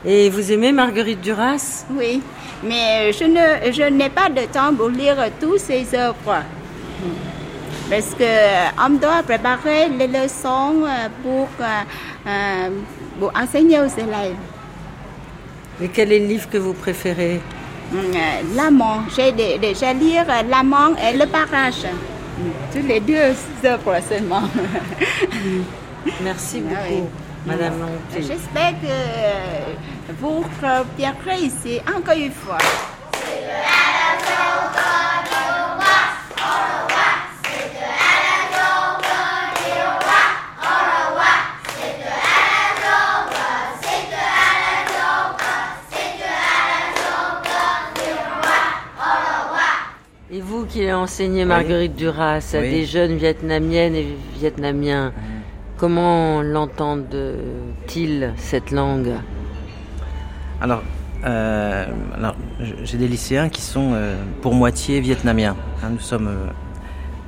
Et vous aimez Marguerite Duras? Oui, mais je ne je n'ai pas de temps pour lire tous ces œuvres. Parce que on doit préparer les leçons euh, pour, euh, euh, pour enseigner aux élèves. Et quel est le livre que vous préférez? Hum, euh, L'amant, j'ai dé- déjà lu euh, L'amant et le barrage. Hum, Tous les deux œuvres seulement. [laughs] Merci beaucoup, Ah oui. Madame Longté. J'espère que euh, vous reviendrez ici encore une fois. Et vous qui avez enseigné Marguerite Duras à Oui. des jeunes vietnamiennes et vietnamiens, comment l'entendent-ils cette langue? Alors, euh, alors, j'ai des lycéens qui sont euh, pour moitié vietnamiens. hein. nous sommes euh,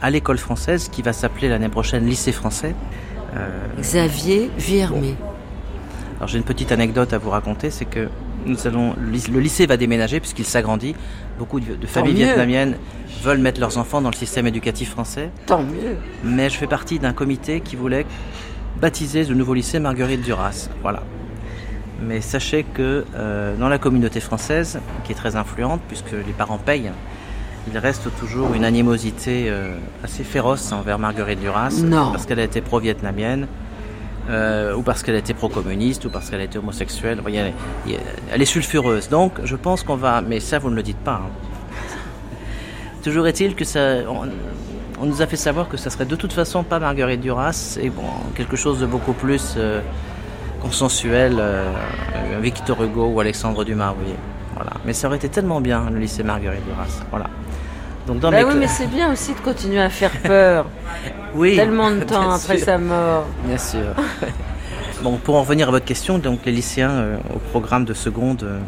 à l'école française qui va s'appeler l'année prochaine lycée français. Xavier Viermé. alors j'ai une petite anecdote à vous raconter, c'est que nous allons, le lycée va déménager puisqu'il s'agrandit. Beaucoup de, de familles mieux. vietnamiennes veulent mettre leurs enfants dans le système éducatif français. Tant mieux. Mais je fais partie d'un comité qui voulait baptiser le nouveau lycée Marguerite Duras. Voilà. Mais sachez que euh, dans la communauté française, qui est très influente, puisque les parents payent, il reste toujours une animosité euh, assez féroce envers Marguerite Duras, Non. parce qu'elle a été pro-vietnamienne, euh, ou parce qu'elle été pro-communiste, ou parce qu'elle été homosexuelle. Vous elle, est- sulfureuse. Donc, je pense qu'on va. Mais ça, vous ne le dites pas. hein. [laughs] Toujours est-il que ça. On, on nous a fait savoir que ça serait de toute façon pas Marguerite Duras, et bon, quelque chose de beaucoup plus euh, consensuel, euh, euh, Victor Hugo ou Alexandre Dumas, vous voyez. Voilà. Mais ça aurait été tellement bien, le lycée Marguerite Duras. Voilà. Donc dans Bah mes oui, mais c'est bien aussi de continuer à faire peur. [laughs] Oui, Tellement de [laughs] temps après sûr. sa mort. Bien sûr. [laughs] bon, pour en revenir à votre question, donc les lycéens euh, au programme de seconde, euh,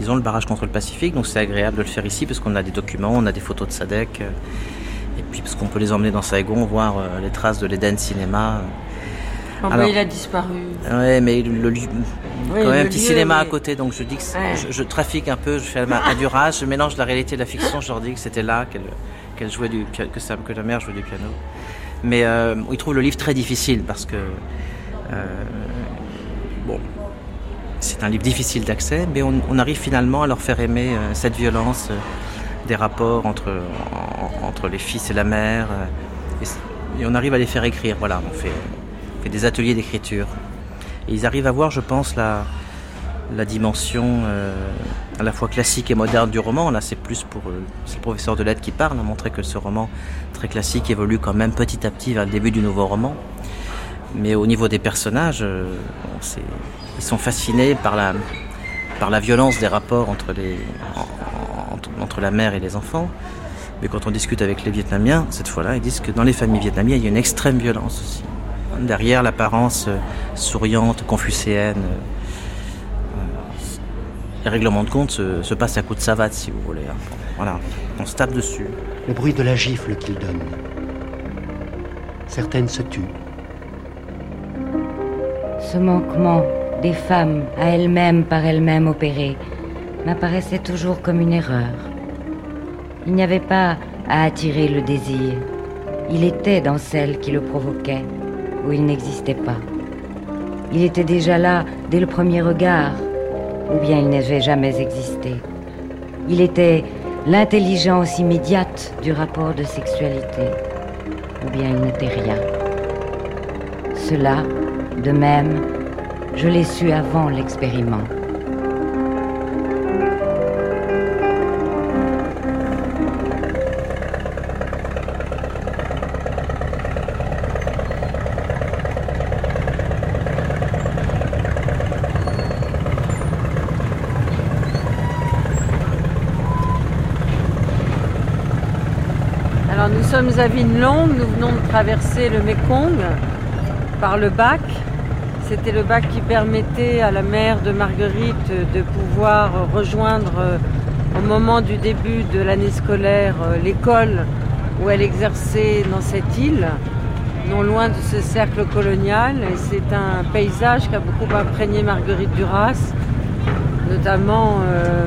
ils ont le barrage contre le Pacifique, donc c'est agréable de le faire ici parce qu'on a des documents, on a des photos de Sadek, euh, et puis parce qu'on peut les emmener dans Saigon voir les traces de l'Eden Cinéma. Bah, Alors- il a disparu. Ouais, mais le, lieu- quand même un petit lieu, cinéma à côté, donc je dis que Ouais. je, je trafique un peu, je fais un Duras, je mélange la réalité et la fiction, je leur dis que c'était là qu'elle qu'elle jouait du que, sa- que la mère jouait du piano. Mais euh, ils trouvent le livre très difficile parce que euh, bon, c'est un livre difficile d'accès, mais on, on arrive finalement à leur faire aimer euh, cette violence euh, des rapports entre en- entre les fils et la mère, et, et on arrive à les faire écrire. Voilà, on fait, des ateliers d'écriture. Ils arrivent à voir, je pense, la, dimension euh, à la fois classique et moderne du roman. Là, c'est plus pour euh, le professeur de lettres qui parle, à montrer que ce roman très classique évolue quand même petit à petit vers le début du nouveau roman. Mais au niveau des personnages, euh, ils sont fascinés par la, violence des rapports entre, entre la mère et les enfants. Mais quand on discute avec les Vietnamiens, cette fois-là, ils disent que dans les familles vietnamiennes, il y a une extrême violence aussi. Derrière l'apparence euh, souriante, confucéenne, euh, les règlements de compte se, passent à coup de savate, si vous voulez. Hein. Voilà, on se tape dessus. Le bruit de la gifle qu'il donne. Certaines se tuent. Ce manquement des femmes à elles-mêmes par elles-mêmes opérées m'apparaissait toujours comme une erreur. Il n'y avait pas à attirer le désir. Il était dans celle qui le provoquait, où il n'existait pas. Il était déjà là dès le premier regard, ou bien il n'avait jamais existé. Il était l'intelligence immédiate du rapport de sexualité, ou bien il n'était rien. Cela, de même, je l'ai su avant l'expériment. Nous venons de traverser le Mekong par le bac. C'était le bac qui permettait à la mère de Marguerite de pouvoir rejoindre euh, au moment du début de l'année scolaire euh, l'école où elle exerçait dans cette île, non loin de ce cercle colonial. C'est un paysage qui a beaucoup imprégné Marguerite Duras, notamment euh,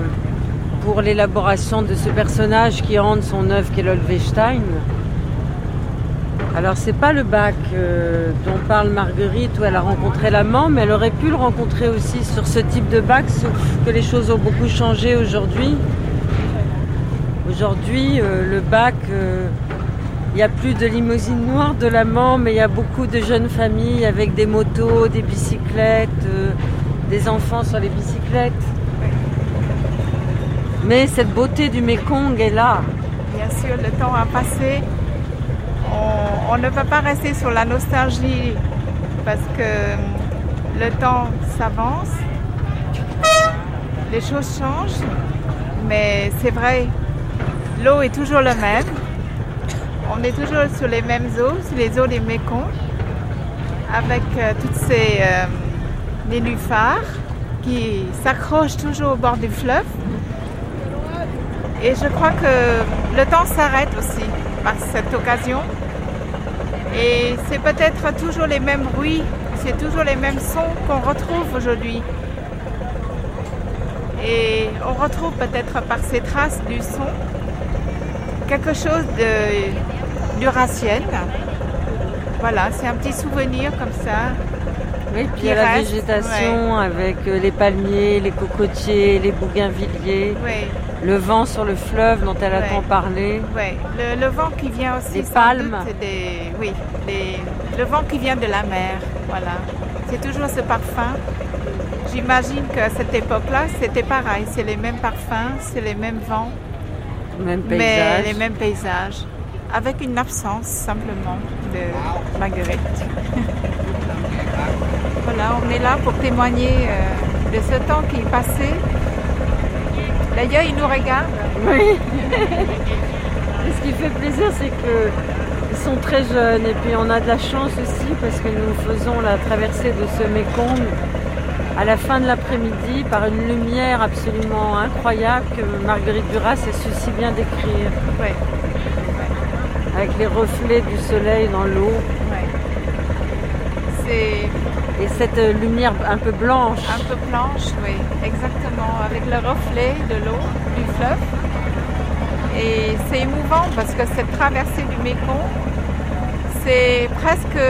pour l'élaboration de ce personnage qui hante son œuvre qu'est l'Olvestein. Alors c'est pas le bac euh, dont parle Marguerite où elle a rencontré l'amant, mais elle aurait pu le rencontrer aussi sur ce type de bac, sauf que les choses ont beaucoup changé aujourd'hui. Aujourd'hui, euh, le bac, euh, il n'y a plus de limousine noire de l'amant, mais il y a beaucoup de jeunes familles avec des motos, des bicyclettes, des enfants sur les bicyclettes. Mais cette beauté du Mekong est là. Bien sûr, le temps a passé on, ne peut pas rester sur la nostalgie parce que le temps s'avance, les choses changent, mais c'est vrai, l'eau est toujours la même. On est toujours sur les mêmes eaux, sur les eaux des Mékong, avec euh, toutes ces euh, nénuphars qui s'accrochent toujours au bord du fleuve. Et je crois que le temps s'arrête aussi par cette occasion. Et c'est peut-être toujours les mêmes bruits, c'est toujours les mêmes sons qu'on retrouve aujourd'hui. Et on retrouve peut-être par ces traces du son quelque chose de duracienne. Voilà, c'est un petit souvenir comme ça. Oui, puis il y a la végétation avec euh, les palmiers, les cocotiers, les bougainvilliers. Le vent sur le fleuve dont elle a tant parlé. Oui, le, vent qui vient aussi. Les palmes. des, oui, le vent qui vient de la mer. Voilà. C'est toujours ce parfum. J'imagine qu'à cette époque-là, c'était pareil. C'est les mêmes parfums, c'est les mêmes vents. Même Mais les mêmes paysages. Avec une absence simplement de Marguerite. [laughs] voilà, on est là pour témoigner euh, de ce temps qui est passé D'ailleurs, ils nous regardent. Oui. [laughs] ce qui fait plaisir, c'est qu'ils sont très jeunes. Et puis, on a de la chance aussi parce que nous faisons la traversée de ce Mékong à la fin de l'après-midi par une lumière absolument incroyable que Marguerite Duras a su si bien décrire. Oui. Avec les reflets du soleil dans l'eau. Et cette lumière un peu blanche. Un peu blanche, oui, exactement, avec le reflet de l'eau du fleuve. Et c'est émouvant parce que cette traversée du Mékong, c'est presque.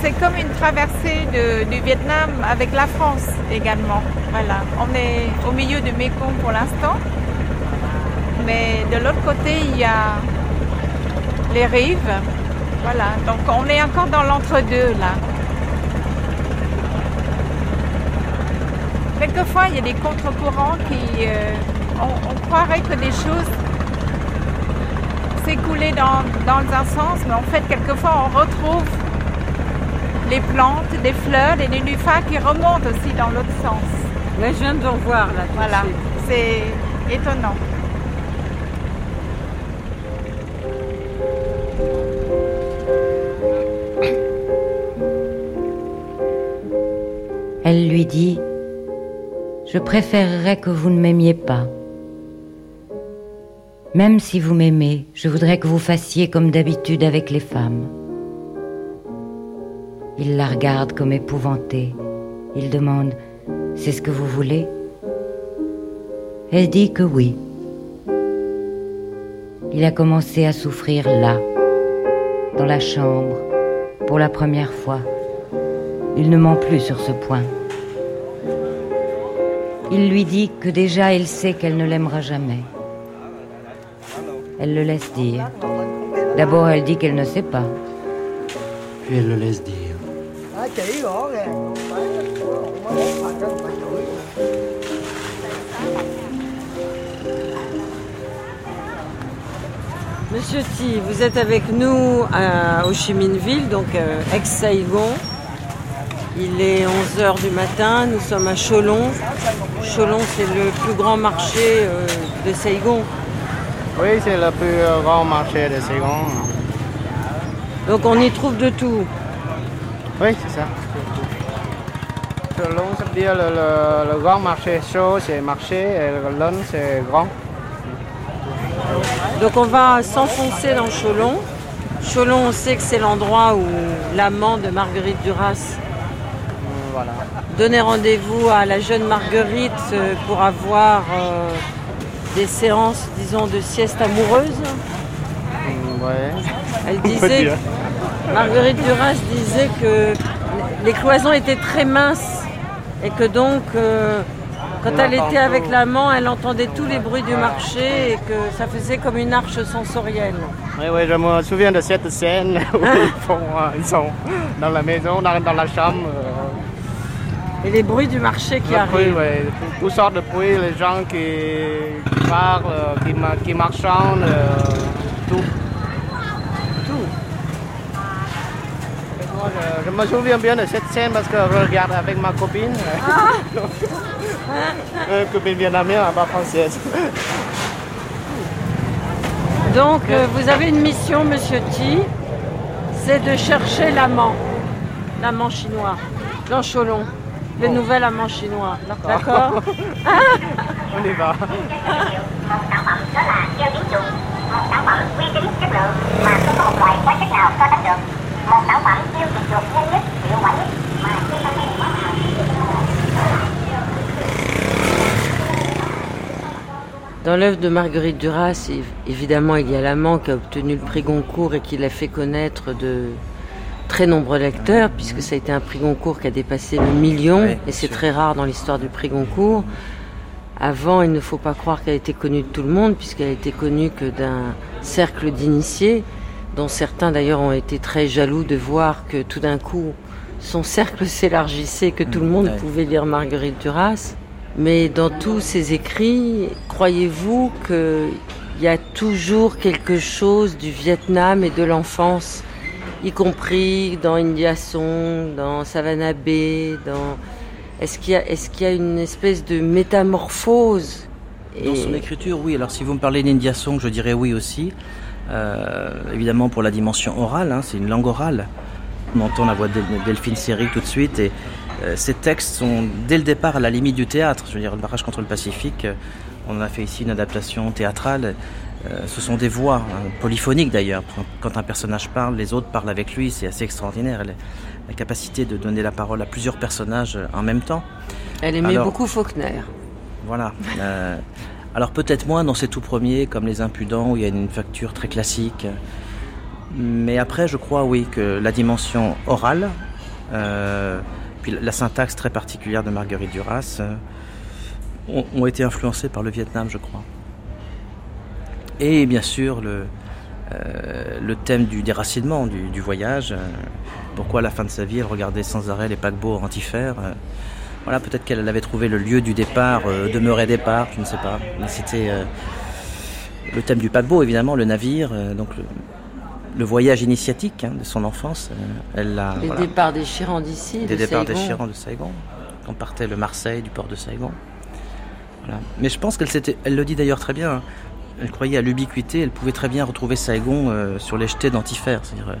C'est comme une traversée du Vietnam avec la France également. Voilà, on est au milieu du Mékong pour l'instant. Mais de l'autre côté, il y a les rives. Voilà, donc on est encore dans l'entre-deux là. Quelquefois, il y a des contre-courants qui. Euh, on, croirait que des choses s'écoulaient dans, dans un sens, mais en fait, quelquefois, on retrouve les plantes, des fleurs, des nénuphars qui remontent aussi dans l'autre sens. Mais je viens de voir là. Voilà, c'est étonnant. Dit Je préférerais que vous ne m'aimiez pas. Même si vous m'aimez, je voudrais que vous fassiez comme d'habitude avec les femmes. Il la regarde comme épouvantée. Il demande C'est ce que vous voulez? Elle dit que oui. Il a commencé à souffrir là, dans la chambre, pour la première fois. Il ne ment plus sur ce point. Il lui dit que déjà il sait qu'elle ne l'aimera jamais. Elle le laisse dire. D'abord elle dit qu'elle ne sait pas. Puis elle le laisse dire. Monsieur T, vous êtes avec nous à Ho Chi Minh Ville, donc euh, ex-Saigon. Il est 11h du matin, nous sommes à Cholon. Cholon, c'est le plus grand marché euh, de Saigon. Oui, c'est le plus grand marché de Saigon. Donc on y trouve de tout. Oui, c'est ça. Cholon, ça veut dire le, le- le grand marché. Chaud, c'est marché, et le long, c'est grand. Donc on va s'enfoncer dans Cholon. Cholon, on sait que c'est l'endroit où l'amant de Marguerite Duras Voilà. donnait rendez-vous à la jeune Marguerite euh, pour avoir euh, des séances, disons, de sieste amoureuse. Mm, Ouais. Elle disait. Marguerite Duras disait que les cloisons étaient très minces et que donc, euh, quand On elle était avec tout. l'amant, elle entendait tous les bruits du marché et que ça faisait comme une arche sensorielle. Oui, oui, je me souviens de cette scène [laughs] où ils, font, euh, ils sont dans la maison, dans, dans la chambre. euh, Et les bruits du marché qui le bruit, arrivent. ouais, tout- toutes sortes de bruits, les gens qui, qui parlent, euh, qui, qui marchandent, euh, tout. Tout. Moi, je, je me souviens bien de cette scène parce que je regarde avec ma copine. [laughs] Euh, copine vietnamienne, pas française. Donc, euh, vous avez une mission, monsieur T, c'est de chercher l'amant, l'amant chinois, dans Cholon, le nouvel amant chinois. D'accord [laughs] On y va. Dans l'œuvre de Marguerite Duras, év- évidemment, il y a l'amant qui a obtenu le prix Goncourt et qui l'a fait connaître de très nombreux lecteurs, puisque ça a été un prix Goncourt qui a dépassé le million, et c'est très rare dans l'histoire du prix Goncourt. Avant, il ne faut pas croire qu'elle a été connue de tout le monde, puisqu'elle a été connue que d'un cercle d'initiés, dont certains d'ailleurs ont été très jaloux de voir que tout d'un coup, son cercle [laughs] s'élargissait, que tout le monde ouais. pouvait lire Marguerite Duras. Mais dans tous ses écrits, croyez-vous qu'il y a toujours quelque chose du Vietnam et de l'enfance, y compris dans India Song, dans Savannah Bay, dans... Est-ce qu'il y, a- y une espèce de métamorphose Dans son écriture, oui. Alors si vous me parlez d'India Song, je dirais oui aussi. Euh, évidemment pour la dimension orale, hein, c'est une langue orale. On entend la voix de Delphine Seyrig tout de suite et euh, ces textes sont dès le départ à la limite du théâtre. Je veux dire, le barrage contre le Pacifique, euh, on a fait ici une adaptation théâtrale. Euh, ce sont des voix, hein, polyphoniques d'ailleurs. Quand un personnage parle, les autres parlent avec lui, c'est assez extraordinaire. La, la capacité de donner la parole à plusieurs personnages en même temps. Elle aimait Alors- beaucoup Faulkner. Voilà. [laughs] Euh, alors peut-être moins dans ses tout premiers, comme Les Impudents, où il y a une facture très classique. Mais après, je crois, oui, que la dimension orale, euh, puis la syntaxe très particulière de Marguerite Duras, euh, ont, ont été influencés par le Vietnam, je crois. Et bien sûr, le, euh, le thème du déracinement, du, du voyage. euh, pourquoi à la fin de sa vie, elle regardait sans arrêt les paquebots antifères. euh, voilà, peut-être qu'elle avait trouvé le lieu du départ, euh, demeurait départ, je ne sais pas. Mais c'était le thème du paquebot, évidemment, le navire, donc le, le voyage initiatique hein, de son enfance. elle l'a. Les voilà, départs déchirants d'ici, des de départs Saigon. déchirants de Saigon. On partait le Marseille du port de Saigon. Voilà. Mais je pense qu'elle elle le dit d'ailleurs très bien. hein. Elle croyait à l'ubiquité. Elle pouvait très bien retrouver Saigon euh, sur les jetés d'antifères. C'est-à-dire, euh,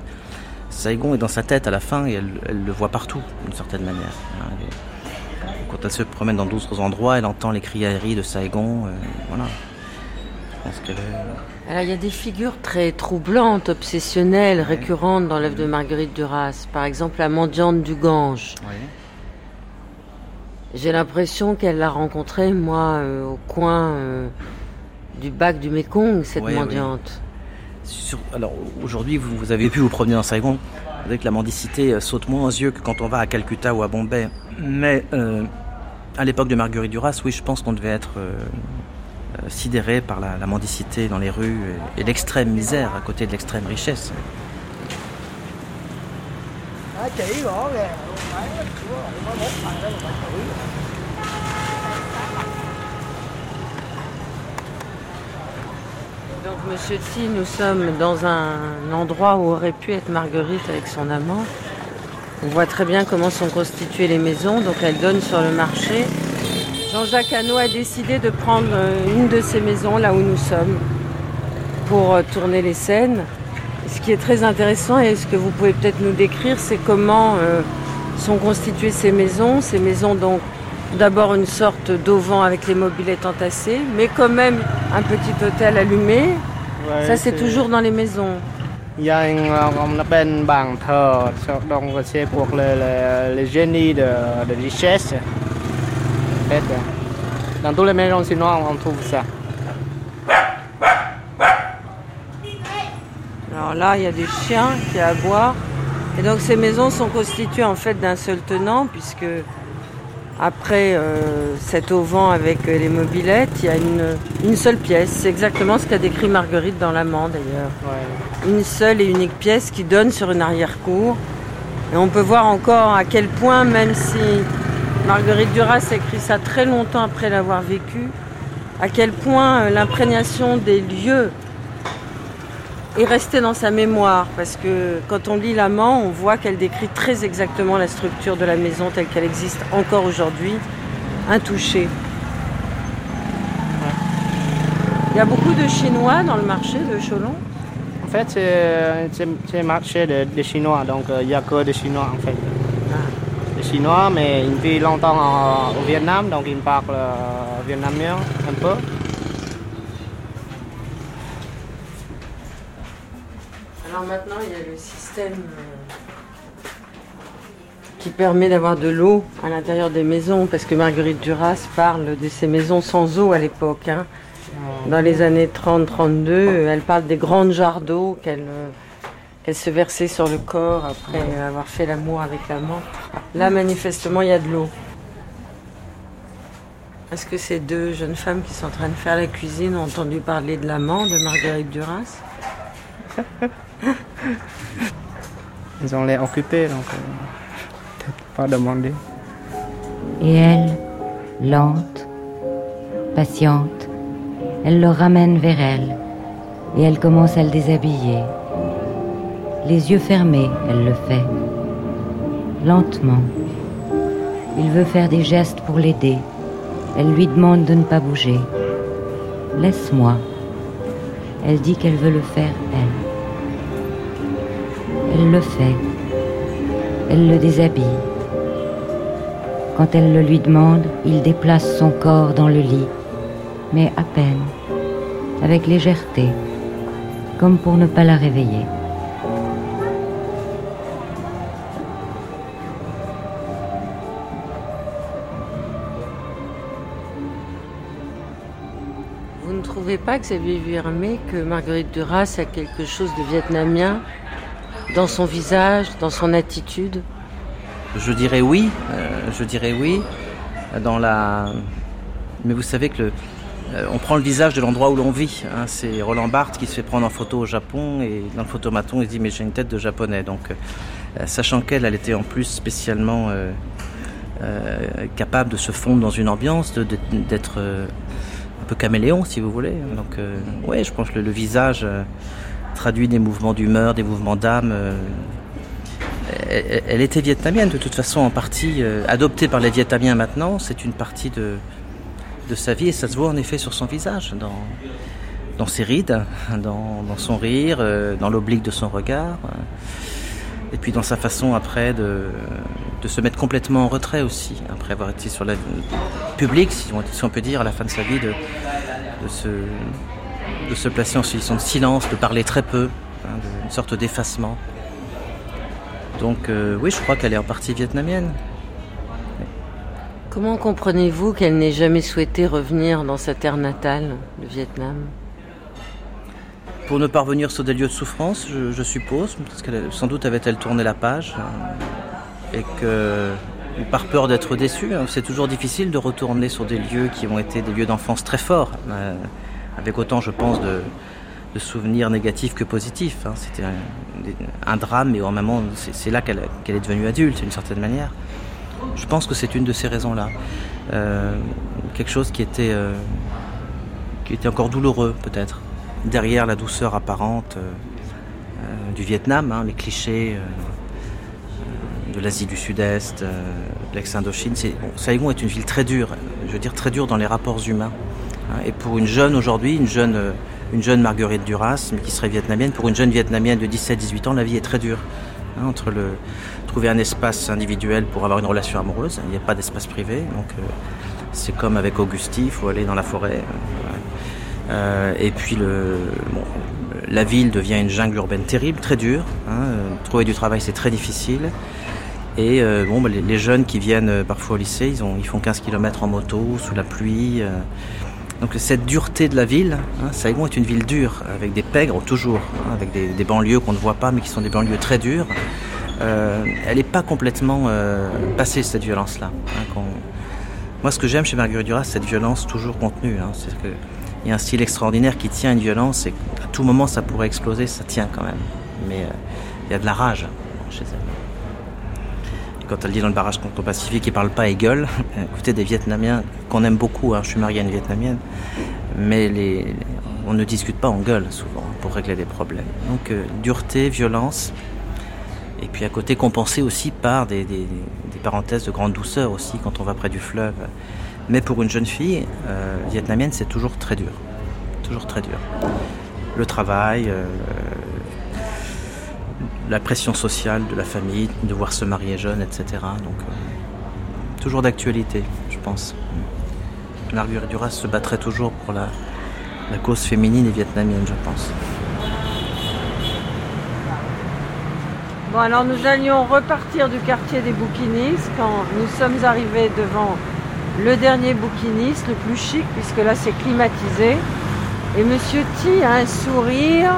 Saigon est dans sa tête à la fin et elle, elle le voit partout d'une certaine manière. hein. Quand elle se promène dans d'autres endroits, elle entend les criailleries de Saigon. euh, voilà. Je pense qu'elle est- Alors, il y a des figures très troublantes, obsessionnelles, récurrentes dans l'œuvre de Marguerite Duras. Par exemple, la mendiante du Gange. J'ai l'impression qu'elle l'a rencontrée, moi, au coin du bac du Mekong, cette Ouais, mendiante. Sur- alors aujourd'hui, vous, vous avez pu vous promener dans Saigon. Vous savez que la mendicité euh, saute moins aux yeux que quand on va à Calcutta ou à Bombay. Mais euh, à l'époque de Marguerite Duras, oui, je pense qu'on devait être euh, euh, sidéré par la, la mendicité dans les rues et, et l'extrême misère à côté de l'extrême richesse. Donc, Monsieur T, nous sommes dans un endroit où aurait pu être Marguerite avec son amant. On voit très bien comment sont constituées les maisons, donc elles donnent sur le marché. Jean-Jacques Hano a décidé de prendre euh, une de ces maisons là où nous sommes pour euh, tourner les scènes. Ce qui est très intéressant et ce que vous pouvez peut-être nous décrire, c'est comment euh, sont constituées ces maisons. Ces maisons donc d'abord une sorte d'auvent avec les mobilettes entassées, mais quand même un petit hôtel allumé. Ouais, Ça c'est toujours dans les maisons. Il y a une, thờ, donc c'est pour les, les, les génies de, de richesse. En fait, dans toutes les maisons chinoises, on trouve ça. Alors là, il y a des chiens qui aboient. Et donc ces maisons sont constituées en fait d'un seul tenant, puisque après euh, cet auvent avec euh, les mobilettes, il y a une, une seule pièce. C'est exactement ce qu'a décrit Marguerite dans l'amant d'ailleurs. Une seule et unique pièce qui donne sur une arrière-cour. Et on peut voir encore à quel point, même si Marguerite Duras a écrit ça très longtemps après l'avoir vécu, à quel point euh, l'imprégnation des lieux est restée dans sa mémoire. Parce que quand on lit l'amant, on voit qu'elle décrit très exactement la structure de la maison telle qu'elle existe encore aujourd'hui, intouchée. Il y a beaucoup de Chinois dans le marché de Cholon? En fait, c'est- un marché de- des Chinois, donc euh, il n'y a que des Chinois en fait. Des Chinois, mais ils vivent longtemps en- au Vietnam, donc ils parlent euh, vietnamien un peu. Alors maintenant, il y a le système euh, qui permet d'avoir de l'eau à l'intérieur des maisons, parce que Marguerite Duras parle de ces maisons sans eau à l'époque. hein. Dans les années 30-32, euh, elle parle des grandes jarres d'eau qu'elle euh, qu'elle se versait sur le corps après avoir fait l'amour avec l'amant. Là, manifestement, il y a de l'eau. Est-ce que ces deux jeunes femmes qui sont en train de faire la cuisine ont entendu parler de l'amant de Marguerite Duras? [laughs] [laughs] Ils ont l'air occupés, donc euh, peut-être pas demander. Et elle, lente, patiente, elle le ramène vers elle et elle commence à le déshabiller. Les yeux fermés, elle le fait. Lentement. Il veut faire des gestes pour l'aider. Elle lui demande de ne pas bouger. Laisse-moi. Elle dit qu'elle veut le faire, elle. Elle le fait. Elle le déshabille. Quand elle le lui demande, il déplace son corps dans le lit, mais à peine, avec légèreté, comme pour ne pas la réveiller. Vous ne trouvez pas, Xavier Vuillermé, que Marguerite Duras a quelque chose de vietnamien dans son visage, dans son attitude Je dirais oui, euh, je dirais oui. Dans la... Mais vous savez que le... euh, on prend le visage de l'endroit où l'on vit. hein. C'est Roland Barthes qui se fait prendre en photo au Japon et dans le photomaton il se dit mais j'ai une tête de japonais. Donc euh, sachant qu'elle, elle était en plus spécialement capable de se fondre dans une ambiance, d'être un peu caméléon si vous voulez. Donc ouais, je pense que le, visage traduit des mouvements d'humeur, des mouvements d'âme. euh, elle, était vietnamienne de toute façon en partie euh, adoptée par les Vietnamiens maintenant. C'est une partie de, de sa vie et ça se voit en effet sur son visage, dans, dans ses rides, dans, dans son rire, euh, dans l'oblique de son regard. Et puis dans sa façon après de, de se mettre complètement en retrait aussi, après avoir été sur la publique, si si on peut dire, à la fin de sa vie, de, de, se, de se placer en situation de silence, de parler très peu, hein, une sorte d'effacement. Donc euh, oui, je crois qu'elle est en partie vietnamienne. Comment comprenez-vous qu'elle n'ait jamais souhaité revenir dans sa terre natale, le Vietnam? Pour ne pas revenir sur des lieux de souffrance, je, je suppose, parce qu'elle sans doute avait-elle tourné la page, euh, et que, par peur d'être déçue, hein, c'est toujours difficile de retourner sur des lieux qui ont été des lieux d'enfance très forts, euh, avec autant, je pense, de, souvenirs négatifs que positifs. hein. C'était un, drame, et en même temps, c'est là qu'elle est devenue adulte, d'une certaine manière. Je pense que c'est une de ces raisons-là. Euh, quelque chose qui était, euh, qui était encore douloureux, peut-être derrière la douceur apparente euh, du Vietnam, hein, les clichés de l'Asie du Sud-Est, de l'ex-Indochine. Bon, Saigon est une ville très dure, je veux dire très dure dans les rapports humains. Hein. et pour une jeune aujourd'hui, une jeune, euh, une jeune Marguerite Duras, mais qui serait vietnamienne, pour une jeune vietnamienne de 17-18 ans, la vie est très dure. hein, entre le trouver un espace individuel pour avoir une relation amoureuse, il n'y a pas d'espace privé, donc euh, c'est comme avec Augusty, il faut aller dans la forêt. ouais. Euh, et puis le, bon, la ville devient une jungle urbaine terrible, très dure. hein, trouver du travail, c'est très difficile. Et bon, bah, les, jeunes qui viennent parfois au lycée, ils, ont, ils font 15 km en moto, sous la pluie. Donc cette dureté de la ville, hein, Saigon est une ville dure, avec des pègres toujours, hein, avec des, des banlieues qu'on ne voit pas, mais qui sont des banlieues très dures. Euh, elle n'est pas complètement euh, passée, cette violence-là. hein, Moi, ce que j'aime chez Marguerite Duras, c'est cette violence toujours contenue. hein. C'est que il y a un style extraordinaire qui tient une violence et à tout moment ça pourrait exploser, ça tient quand même. Mais euh, il y a de la rage chez elle. Quand elle dit dans le barrage contre le Pacifique, ils parlent pas et gueulent. Écoutez, des Vietnamiens qu'on aime beaucoup, hein, je suis marié à une Vietnamienne, mais on ne discute pas, on gueule souvent pour régler des problèmes. Donc euh, dureté, violence, et puis à côté compensé aussi par des, parenthèses de grande douceur aussi quand on va près du fleuve. Mais pour une jeune fille euh, vietnamienne, c'est toujours très dur. Toujours très dur. Le travail, euh, la pression sociale de la famille, devoir se marier jeune, etc. Donc euh, toujours d'actualité, je pense. Marguerite Duras se battrait toujours pour la, la cause féminine et vietnamienne, je pense. Bon, alors nous allions repartir du quartier des bouquinistes quand nous sommes arrivés devant le dernier bouquiniste, le plus chic, puisque là c'est climatisé. Et Monsieur T a un sourire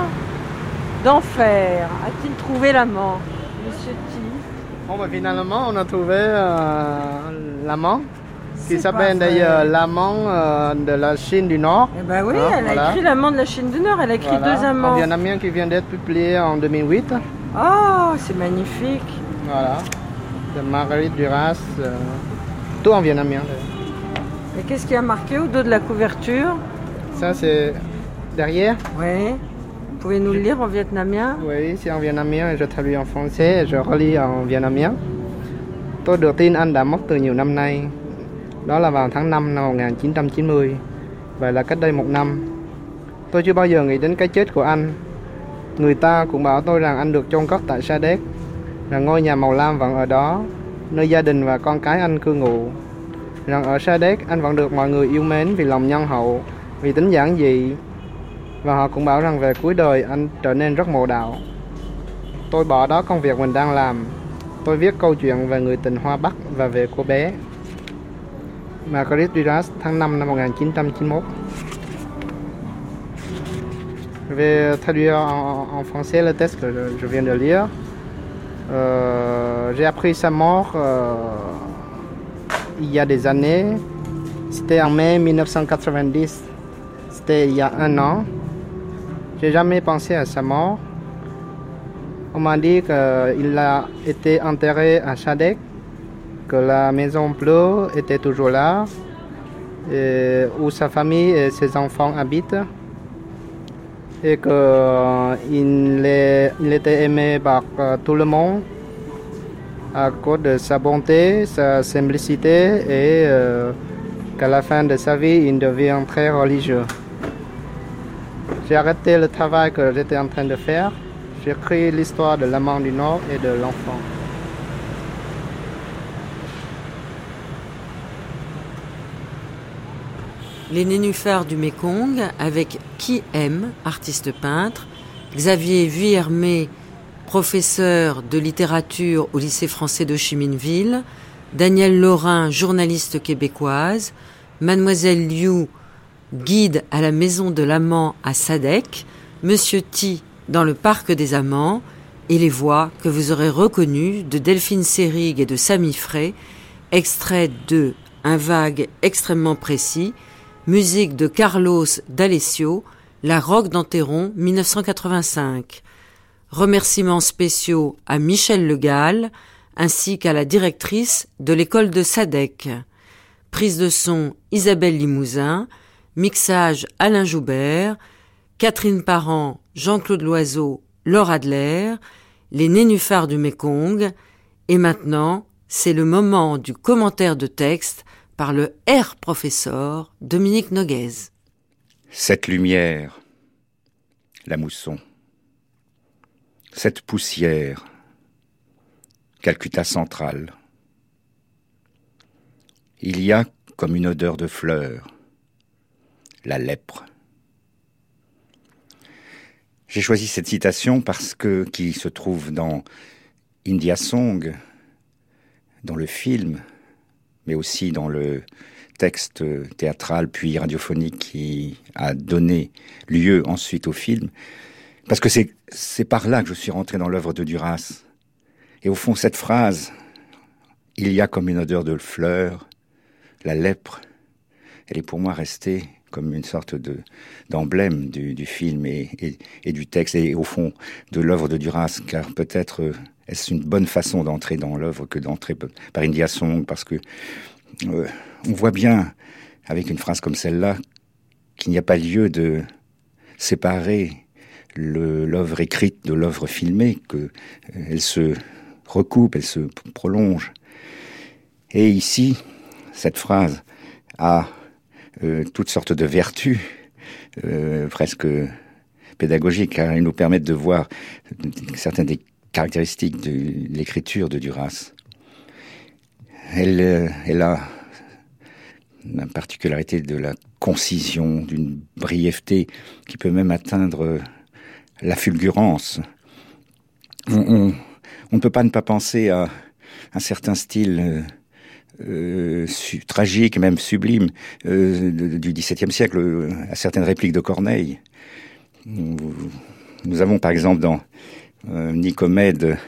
d'enfer. A-t-il trouvé l'amant Monsieur T. Bon, bah, finalement, on a trouvé euh, l'amant, qui s'appelle d'ailleurs l'amant euh, de la Chine du Nord. Eh ben oui, Hein, elle a écrit l'amant de la Chine du Nord, elle a écrit Voilà, deux Un amants. vietnamien qui vient d'être publié en 2008. Oh, c'est magnifique. Voilà. De Marguerite Duras. euh, tout en vietnamien. Et qu'est-ce qui a marqué au dos de la couverture? Ça, c'est derrière. Oui. Pouvez nous le lire en vietnamien Oui, c'est en vietnamien et je traduis en français et je relis en vietnamien. Tôi được tin anh đã mất từ nhiều năm nay. Đó là vào tháng 5 năm 1990. Vậy là cách đây một năm. Tôi chưa bao giờ nghĩ đến cái chết của anh. Người ta cũng bảo tôi rằng anh được chôn cất tại Sa Đéc. Rằng ngôi nhà màu lam vẫn ở đó. Nơi gia đình và con cái anh cư ngụ. Rằng ở Sa Đéc anh vẫn được mọi người yêu mến vì lòng nhân hậu, vì tính giản dị, và họ cũng bảo rằng về cuối đời anh trở nên rất mộ đạo. Tôi bỏ đó công việc mình đang làm. Tôi viết câu chuyện về người tình Hoa Bắc và về cô bé. Marguerite Duras tháng 5 năm 1991. Je vais traduire en, en français le texte que je, je viens de lire. Euh, J'ai appris sa mort euh, il y a des années. C'était en mai 1990. C'était il y a un an. J'ai jamais pensé à sa mort. On m'a dit qu'il a été enterré à Sadek, que la maison bleue était toujours là, où sa famille et ses enfants habitent, et qu'il est- il était aimé par euh, tout le monde à cause de sa bonté, sa simplicité et euh, qu'à la fin de sa vie, il devient très religieux. J'ai arrêté le travail que j'étais en train de faire. J'écris l'histoire de l'amant du Nord et de l'enfant. Les nénuphars du Mékong avec Qui aime, artiste peintre, Xavier Vuillermé, professeur de littérature au lycée français de Chimineville, Daniel Laurin, journaliste québécoise, Mademoiselle Liu, guide à la maison de l'amant à Sadek, Monsieur Ti dans le parc des amants, et les voix que vous aurez reconnues de Delphine Seyrig et de Samy Frey, extrait de Un vague extrêmement précis, musique de Carlos D'Alessio, La Roque d'Anteron, 1985. Remerciements spéciaux à Michel Legal, ainsi qu'à la directrice de l'école de Sadek. Prise de son Isabelle Limousin, mixage Alain Joubert, Catherine Parent, Jean-Claude Loiseau, Laure Adler, les nénuphars du Mékong, et maintenant, c'est le moment du commentaire de texte par le R professeur Dominique Noguez. Cette lumière, la mousson. Cette poussière, Calcutta centrale. Il y a comme une odeur de fleurs, la lèpre. J'ai choisi cette citation parce que, qui se trouve dans India Song, dans le film, mais aussi dans le texte théâtral puis radiophonique qui a donné lieu ensuite au film, parce que c'est, par là que je suis rentré dans l'œuvre de Duras. Et au fond, cette phrase, il y a comme une odeur de fleurs, la lèpre, elle est pour moi restée comme une sorte de d'emblème du, film et, du texte et au fond de l'œuvre de Duras, car peut-être euh, est-ce une bonne façon d'entrer dans l'œuvre que d'entrer par India Song, parce que euh, on voit bien avec une phrase comme celle-là qu'il n'y a pas lieu de séparer l'œuvre écrite de l'œuvre filmée, que euh, se recoupe, elle se prolonge. Et ici, cette phrase a euh, toutes sortes de vertus, euh, presque pédagogiques, car elles nous permettent de voir certaines des caractéristiques de l'écriture de Duras. Elle, euh, elle a la particularité de la concision, d'une brièveté qui peut même atteindre la fulgurance. On, on, on, ne peut pas ne pas penser à un certain style euh, euh, tragique, même sublime, euh, du XVIIe siècle, à certaines répliques de Corneille. Nous avons par exemple dans euh, Nicomède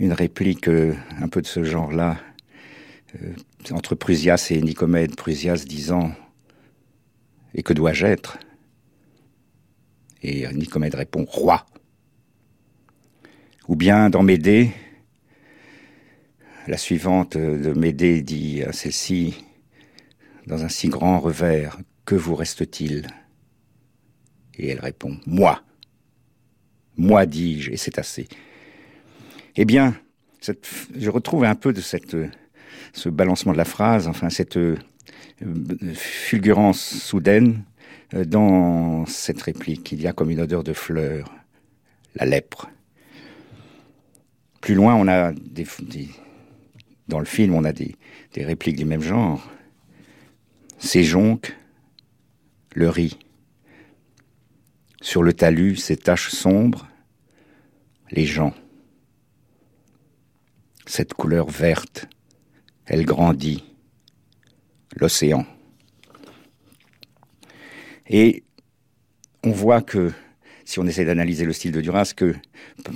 une réplique euh, un peu de ce genre-là, euh, entre Prusias et Nicomède, Prusias disant Et que dois-je être? Et Nicomède répond Roi. Ou bien dans Médée, la suivante de Médée dit à celle-ci, dans un si grand revers, Que vous reste-t-il? Et elle répond Moi. Moi, dis-je, et c'est assez. Eh bien, je retrouve un peu de cette, ce balancement de la phrase, enfin cette euh, fulgurance soudaine euh, dans cette réplique. Il y a comme une odeur de fleurs, la lèpre. Plus loin, on a des dans le film, on a des, répliques du même genre. Ces jonques, le riz. Sur le talus, ces taches sombres, les gens. Cette couleur verte, elle grandit, l'océan. Et on voit que si on essaie d'analyser le style de Duras, que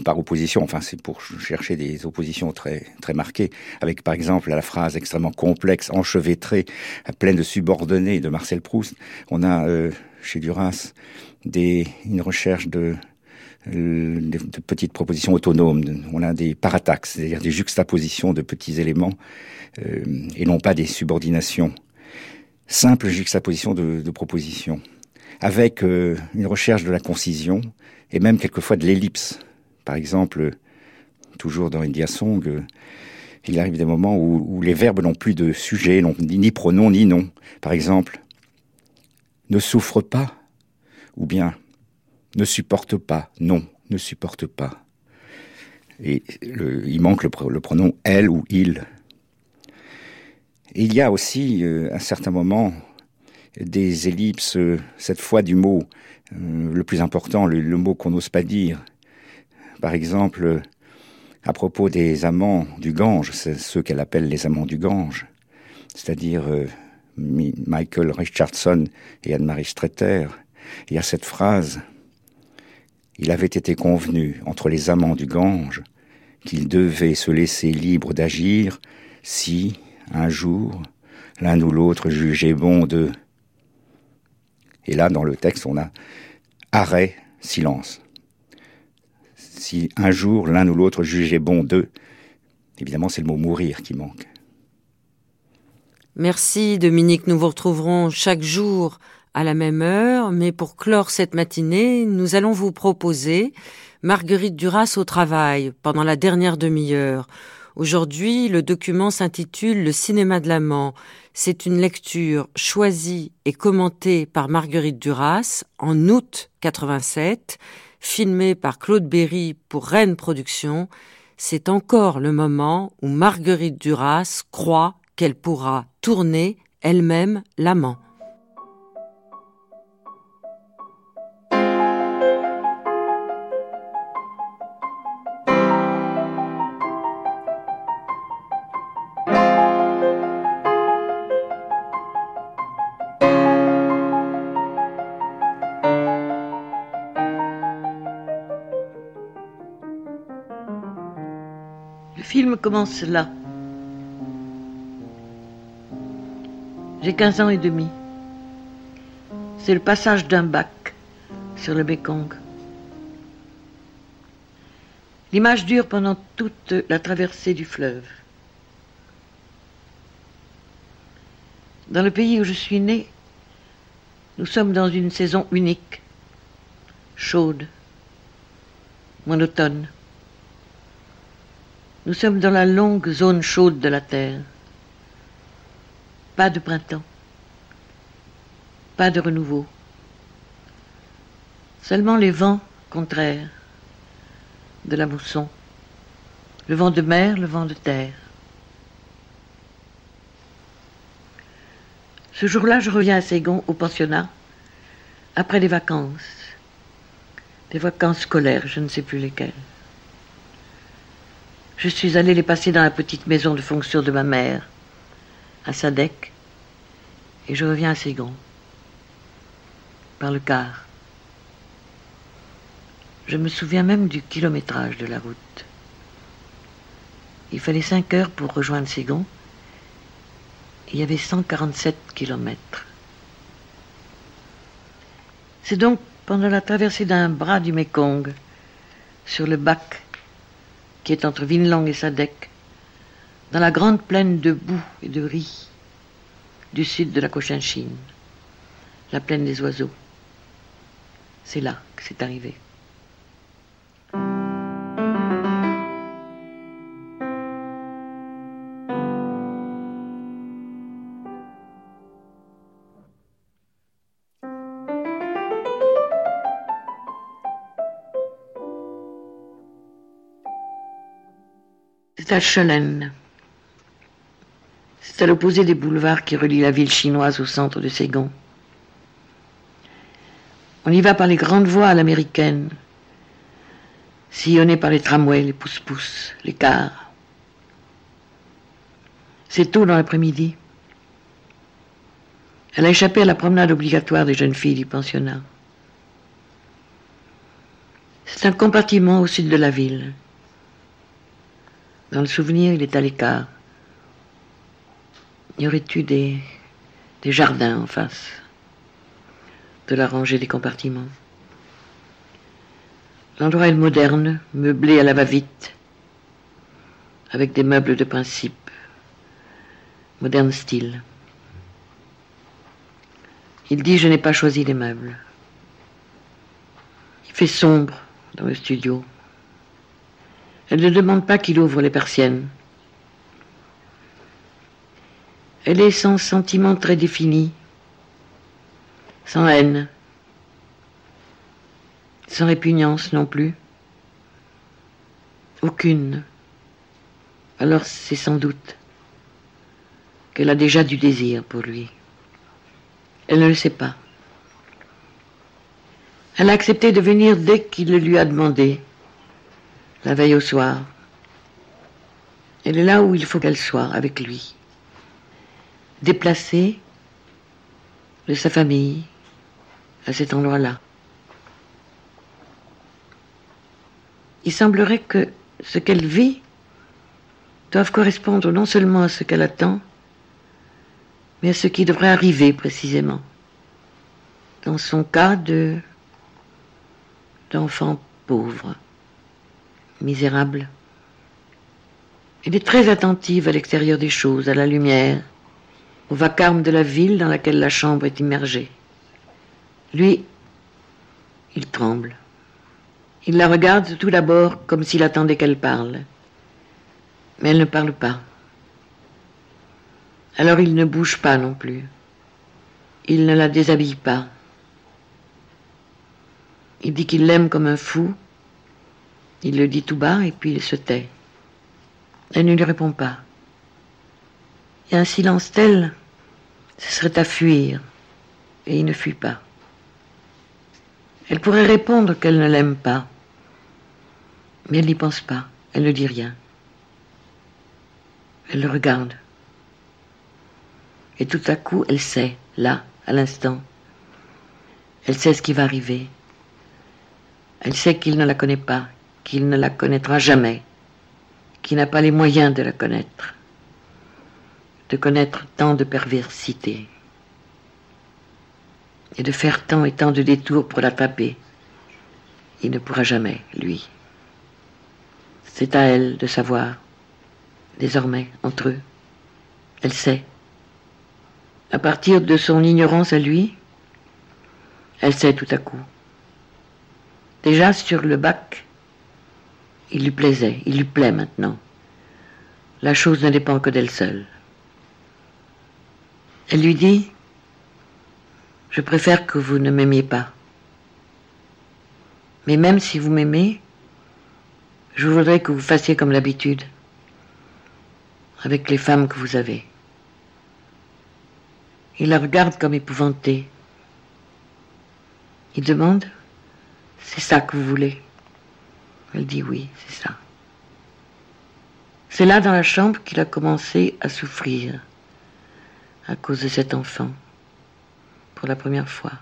par opposition, enfin c'est pour chercher des oppositions très très marquées, avec par exemple la phrase extrêmement complexe, enchevêtrée, pleine de subordonnés de Marcel Proust, on a euh, chez Duras des, une recherche de, euh, de, petites propositions autonomes. On a des parataxes, c'est-à-dire des juxtapositions de petits éléments, euh, et non pas des subordinations. Simple juxtaposition de, de propositions avec euh, une recherche de la concision et même quelquefois de l'ellipse. Par exemple, toujours dans India Song, il arrive des moments où, les verbes n'ont plus de sujet, non, ni, pronom, ni nom. Par exemple, ne souffre pas, ou bien ne supporte pas, non, ne supporte pas. Et il manque le, pronom elle ou il. il y a aussi, euh, à certains moments, des ellipses, euh, cette fois du mot euh, le plus important, le, mot qu'on n'ose pas dire. Par exemple, à propos des amants du Gange, ceux qu'elle appelle les amants du Gange, c'est-à-dire Michael Richardson et Anne-Marie Streeter. Il y a cette phrase il avait été convenu entre les amants du Gange qu'ils devaient se laisser libres d'agir si, un jour, l'un ou l'autre jugeait bon de... Et là, dans le texte, on a arrêt, silence. Si un jour l'un ou l'autre jugeait bon d'eux, évidemment c'est le mot mourir qui manque. Merci Dominique, nous vous retrouverons chaque jour à la même heure, mais pour clore cette matinée, nous allons vous proposer Marguerite Duras au travail pendant la dernière demi-heure. Aujourd'hui, le document s'intitule Le cinéma de l'amant. C'est une lecture choisie et commentée par Marguerite Duras en août 87, filmée par Claude Berry pour Rennes Productions. C'est encore le moment où Marguerite Duras croit qu'elle pourra tourner elle-même l'amant. Film commence là. J'ai 15 ans et demi. C'est le passage d'un bac sur le Mekong. L'image dure pendant toute la traversée du fleuve. Dans le pays où je suis né, nous sommes dans une saison unique, chaude, monotone. Nous sommes dans la longue zone chaude de la Terre. Pas de printemps, pas de renouveau. Seulement les vents contraires de la mousson, le vent de mer, le vent de terre. Ce jour-là, je reviens à Ségon, au pensionnat, après les vacances, des vacances scolaires, je ne sais plus lesquelles. Je suis allé les passer dans la petite maison de fonction de ma mère, à Sadek, et je reviens à Ségon, par le car. Je me souviens même du kilométrage de la route. Il fallait cinq heures pour rejoindre Ségon. Il y avait 147 kilomètres. C'est donc pendant la traversée d'un bras du Mekong, sur le bac qui est entre Vinlang et Sadek, dans la grande plaine de boue et de riz du sud de la Cochinchine, la plaine des oiseaux. C'est là que c'est arrivé. C'est à. C'est à l'opposé des boulevards qui relient la ville chinoise au centre de Ségon. On y va par les grandes voies à l'américaine, sillonnées par les tramways, les pousse-pousse, les cars. C'est tôt dans l'après-midi. Elle a échappé à la promenade obligatoire des jeunes filles du pensionnat. C'est un compartiment au sud de la ville. Dans le souvenir, il est à l'écart. Y aurait-tu des, des jardins en face de la rangée des compartiments L'endroit est moderne, meublé à la va-vite, avec des meubles de principe, moderne style. Il dit Je n'ai pas choisi les meubles. Il fait sombre dans le studio. Elle ne demande pas qu'il ouvre les persiennes. Elle est sans sentiment très défini, sans haine, sans répugnance non plus, Aucune. Alors c'est sans doute qu'elle a déjà du désir pour lui. Elle ne le sait pas. Elle a accepté de venir dès qu'il le lui a demandé, la veille au soir. Elle est là où il faut qu'elle soit, avec lui. Déplacée de sa famille à cet endroit-là. Il semblerait que ce qu'elle vit doive correspondre non seulement à ce qu'elle attend, mais à ce qui devrait arriver précisément. Dans son cas de d'enfant pauvre, misérable. Elle est très attentive à l'extérieur des choses, à la lumière, au vacarme de la ville dans laquelle la chambre est immergée. Lui, il tremble. Il la regarde tout d'abord comme s'il attendait qu'elle parle. Mais elle ne parle pas. Alors il ne bouge pas non plus. Il ne la déshabille pas. Il dit qu'il l'aime comme un fou. Il le dit tout bas et puis il se tait. Elle ne lui répond pas. A un silence tel, ce serait à fuir, et il ne fuit pas. Elle pourrait répondre qu'elle ne l'aime pas, mais elle n'y pense pas, elle ne dit rien. Elle le regarde. Et tout à coup, elle sait, là, à l'instant. Elle sait ce qui va arriver. Elle sait qu'il ne la connaît pas, qu'il ne la connaîtra jamais, qu'il n'a pas les moyens de la connaître, de connaître tant de perversité et de faire tant et tant de détours pour l'attraper. Il ne pourra jamais, lui. C'est à elle de savoir, désormais, entre eux. Elle sait. À partir de son ignorance à lui, elle sait tout à coup. Déjà sur le bac, il lui plaisait, il lui plaît maintenant. La chose ne dépend que d'elle seule. Elle lui dit, je préfère que vous ne m'aimiez pas. Mais même si vous m'aimez, je voudrais que vous fassiez comme l'habitude, avec les femmes que vous avez. Il la regarde comme épouvantée. Il demande c'est ça que vous voulez? Elle dit oui, c'est ça. C'est là dans la chambre qu'il a commencé à souffrir à cause de cet enfant, pour la première fois.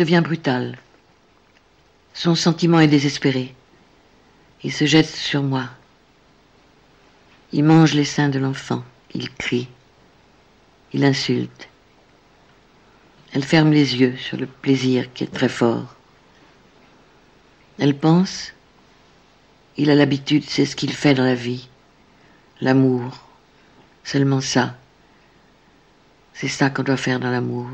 devient brutal. Son sentiment est désespéré. Il se jette sur moi. Il mange les seins de l'enfant. Il crie. Il insulte. Elle ferme les yeux sur le plaisir qui est très fort. Elle pense, il a l'habitude, c'est ce qu'il fait dans la vie. L'amour. Seulement ça. C'est ça qu'on doit faire dans l'amour.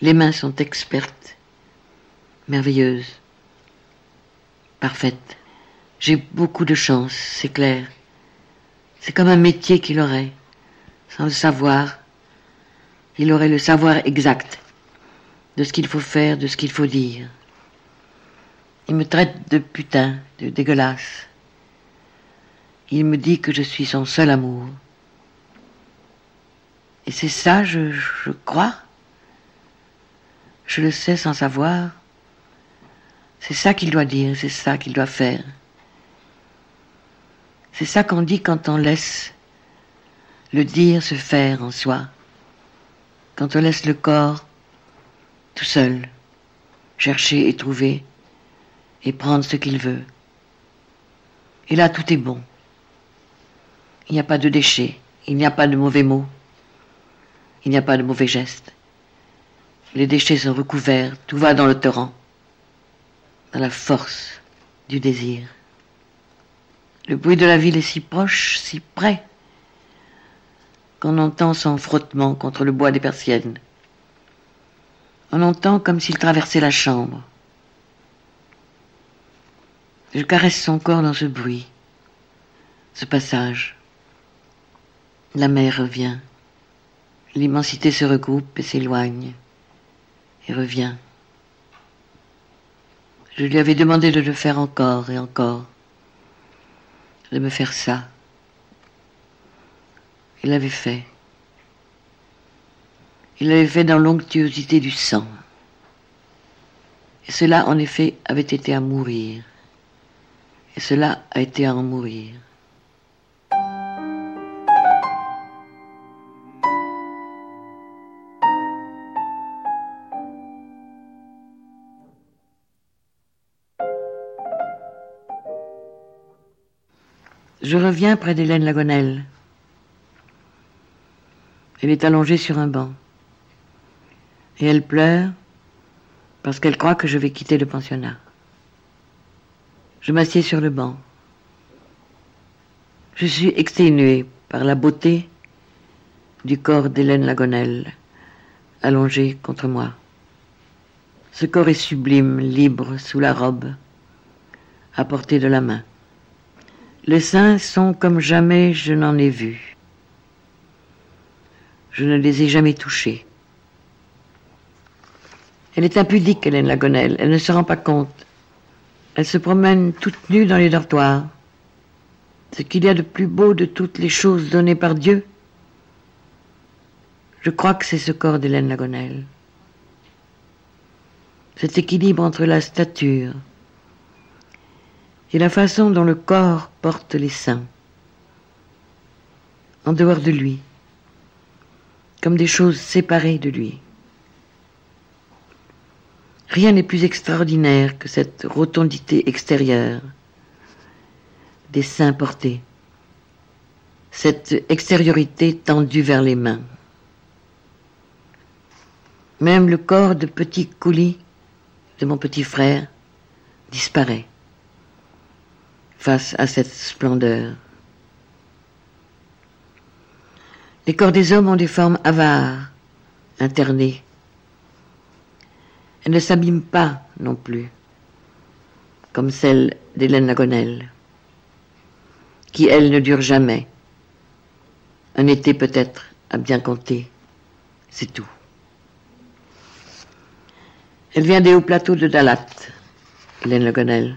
Les mains sont expertes, merveilleuses, parfaites. J'ai beaucoup de chance, c'est clair. C'est comme un métier qu'il aurait, sans le savoir. Il aurait le savoir exact de ce qu'il faut faire, de ce qu'il faut dire. Il me traite de putain, de dégueulasse. Il me dit que je suis son seul amour. Et c'est ça, je, je crois? Je le sais sans savoir. C'est ça qu'il doit dire, c'est ça qu'il doit faire. C'est ça qu'on dit quand on laisse le dire se faire en soi, quand on laisse le corps tout seul chercher et trouver et prendre ce qu'il veut. Et là, tout est bon. Il n'y a pas de déchets, il n'y a pas de mauvais mots, il n'y a pas de mauvais gestes. Les déchets sont recouverts, tout va dans le torrent, dans la force du désir. Le bruit de la ville est si proche, si près, qu'on entend son frottement contre le bois des persiennes. On entend comme s'il traversait la chambre. Je caresse son corps dans ce bruit, ce passage. La mer revient. L'immensité se regroupe et s'éloigne et revient. Je lui avais demandé de le faire encore et encore, de me faire ça. Il l'avait fait. Il l'avait fait dans l'onctuosité du sang. Et cela, en effet, avait été à mourir. Et cela a été à en mourir. Je reviens près d'Hélène Lagonelle. Elle est allongée sur un banc. Et elle pleure parce qu'elle croit que je vais quitter le pensionnat. Je m'assieds sur le banc. Je suis exténué par la beauté du corps d'Hélène Lagonelle, allongé contre moi. Ce corps est sublime, libre, sous la robe, à portée de la main. Les seins sont comme jamais je n'en ai vu. Je ne les ai jamais touchés. Elle est impudique, Hélène Lagonelle. Elle ne se rend pas compte. Elle se promène toute nue dans les dortoirs. Ce qu'il y a de plus beau de toutes les choses données par Dieu, je crois que c'est ce corps d'Hélène Lagonelle. Cet équilibre entre la stature, et la façon dont le corps porte les seins, en dehors de lui, comme des choses séparées de lui. Rien n'est plus extraordinaire que cette rotondité extérieure des seins portés, cette extériorité tendue vers les mains. Même le corps de petit coulis de mon petit frère disparaît face à cette splendeur. Les corps des hommes ont des formes avares, internées. Elles ne s'abîment pas non plus, comme celle d'Hélène Lagonelle, qui, elle, ne dure jamais. Un été peut-être à bien compter, c'est tout. Elle vient des hauts plateaux de Dalat, Hélène Lagonelle.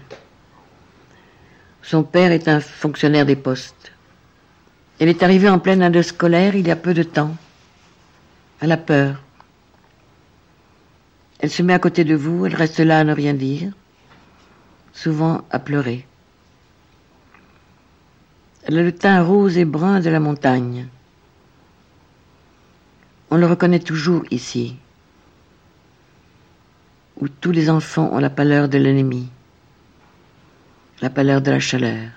Son père est un fonctionnaire des postes. Elle est arrivée en pleine année scolaire il y a peu de temps. Elle a peur. Elle se met à côté de vous, elle reste là à ne rien dire, souvent à pleurer. Elle a le teint rose et brun de la montagne. On le reconnaît toujours ici, où tous les enfants ont la pâleur de l'ennemi la pâleur de la chaleur.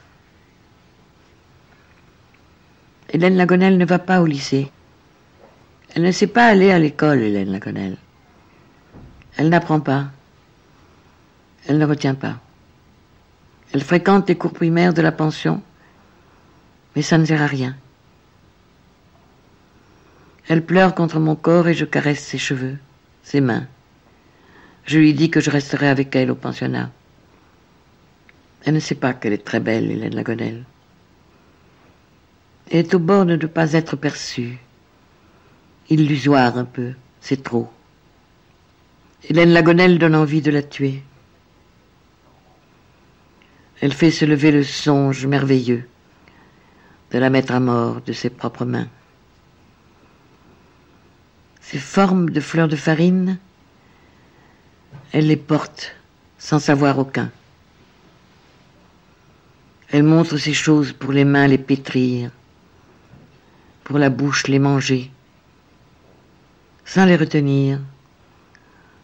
Hélène Lagonelle ne va pas au lycée. Elle ne sait pas aller à l'école, Hélène Lagonelle. Elle n'apprend pas. Elle ne retient pas. Elle fréquente les cours primaires de la pension, mais ça ne sert à rien. Elle pleure contre mon corps et je caresse ses cheveux, ses mains. Je lui dis que je resterai avec elle au pensionnat. Elle ne sait pas qu'elle est très belle, Hélène Lagonelle. Elle est au bord de ne pas être perçue. Illusoire un peu, c'est trop. Hélène Lagonelle donne envie de la tuer. Elle fait se lever le songe merveilleux de la mettre à mort de ses propres mains. Ces formes de fleurs de farine, elle les porte sans savoir aucun. Elle montre ces choses pour les mains les pétrir, pour la bouche les manger, sans les retenir,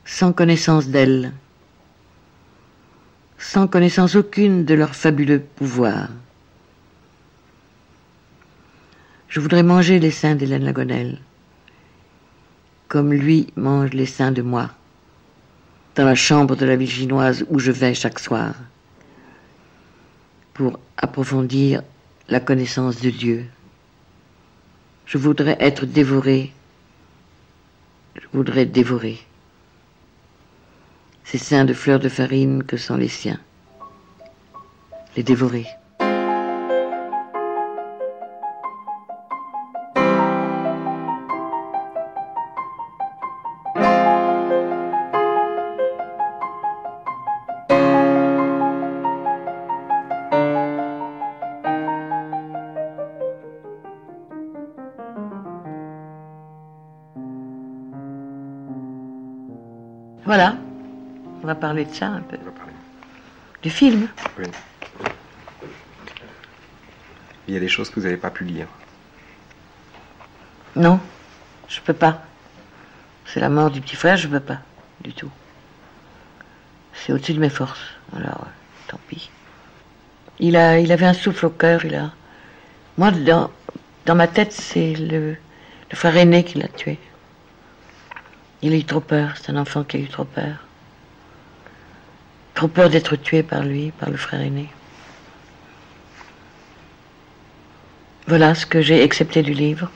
sans connaissance d'elles, sans connaissance aucune de leur fabuleux pouvoir. Je voudrais manger les seins d'Hélène Lagonelle, comme lui mange les seins de moi, dans la chambre de la ville chinoise où je vais chaque soir pour approfondir la connaissance de Dieu. Je voudrais être dévoré. Je voudrais dévorer ces seins de fleurs de farine que sont les siens. les dévorer. Parler de ça un peu. Du film. Oui. Il y a des choses que vous n'avez pas pu lire. Non, je peux pas. C'est la mort du petit frère, je peux pas, du tout. C'est au-dessus de mes forces. Alors, euh, tant pis. Il, a, il avait un souffle au cœur, il a. Moi, dans, dans ma tête, c'est le, le frère aîné qui l'a tué. Il a eu trop peur, c'est un enfant qui a eu trop peur. Trop peur d'être tué par lui, par le frère aîné. Voilà ce que j'ai accepté du livre.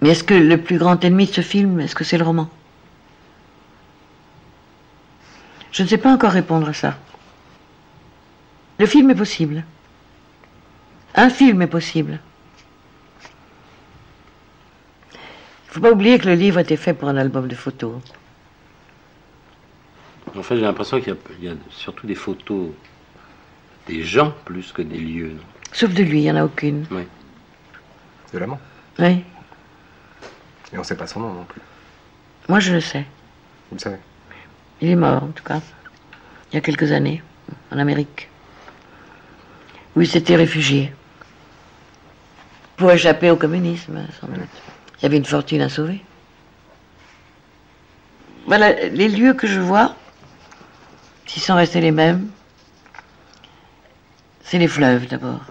Mais est-ce que le plus grand ennemi de ce film, est-ce que c'est le roman? Je ne sais pas encore répondre à ça. Le film est possible. Un film est possible. Il ne faut pas oublier que le livre été fait pour un album de photos. En fait, j'ai l'impression qu'il y, a- il y a surtout des photos des gens plus que des lieux. non? Sauf de lui, il n'y en a aucune. Oui. De l'amant? Oui, Et on ne sait pas son nom non plus. moi je le sais. Vous le savez? Il est mort, en tout cas, il y a quelques années, en Amérique, où il s'était réfugié pour échapper au communisme, sans doute. Il y avait une fortune à sauver. Voilà, les lieux que je vois, s'ils sont restés les mêmes, c'est les fleuves d'abord.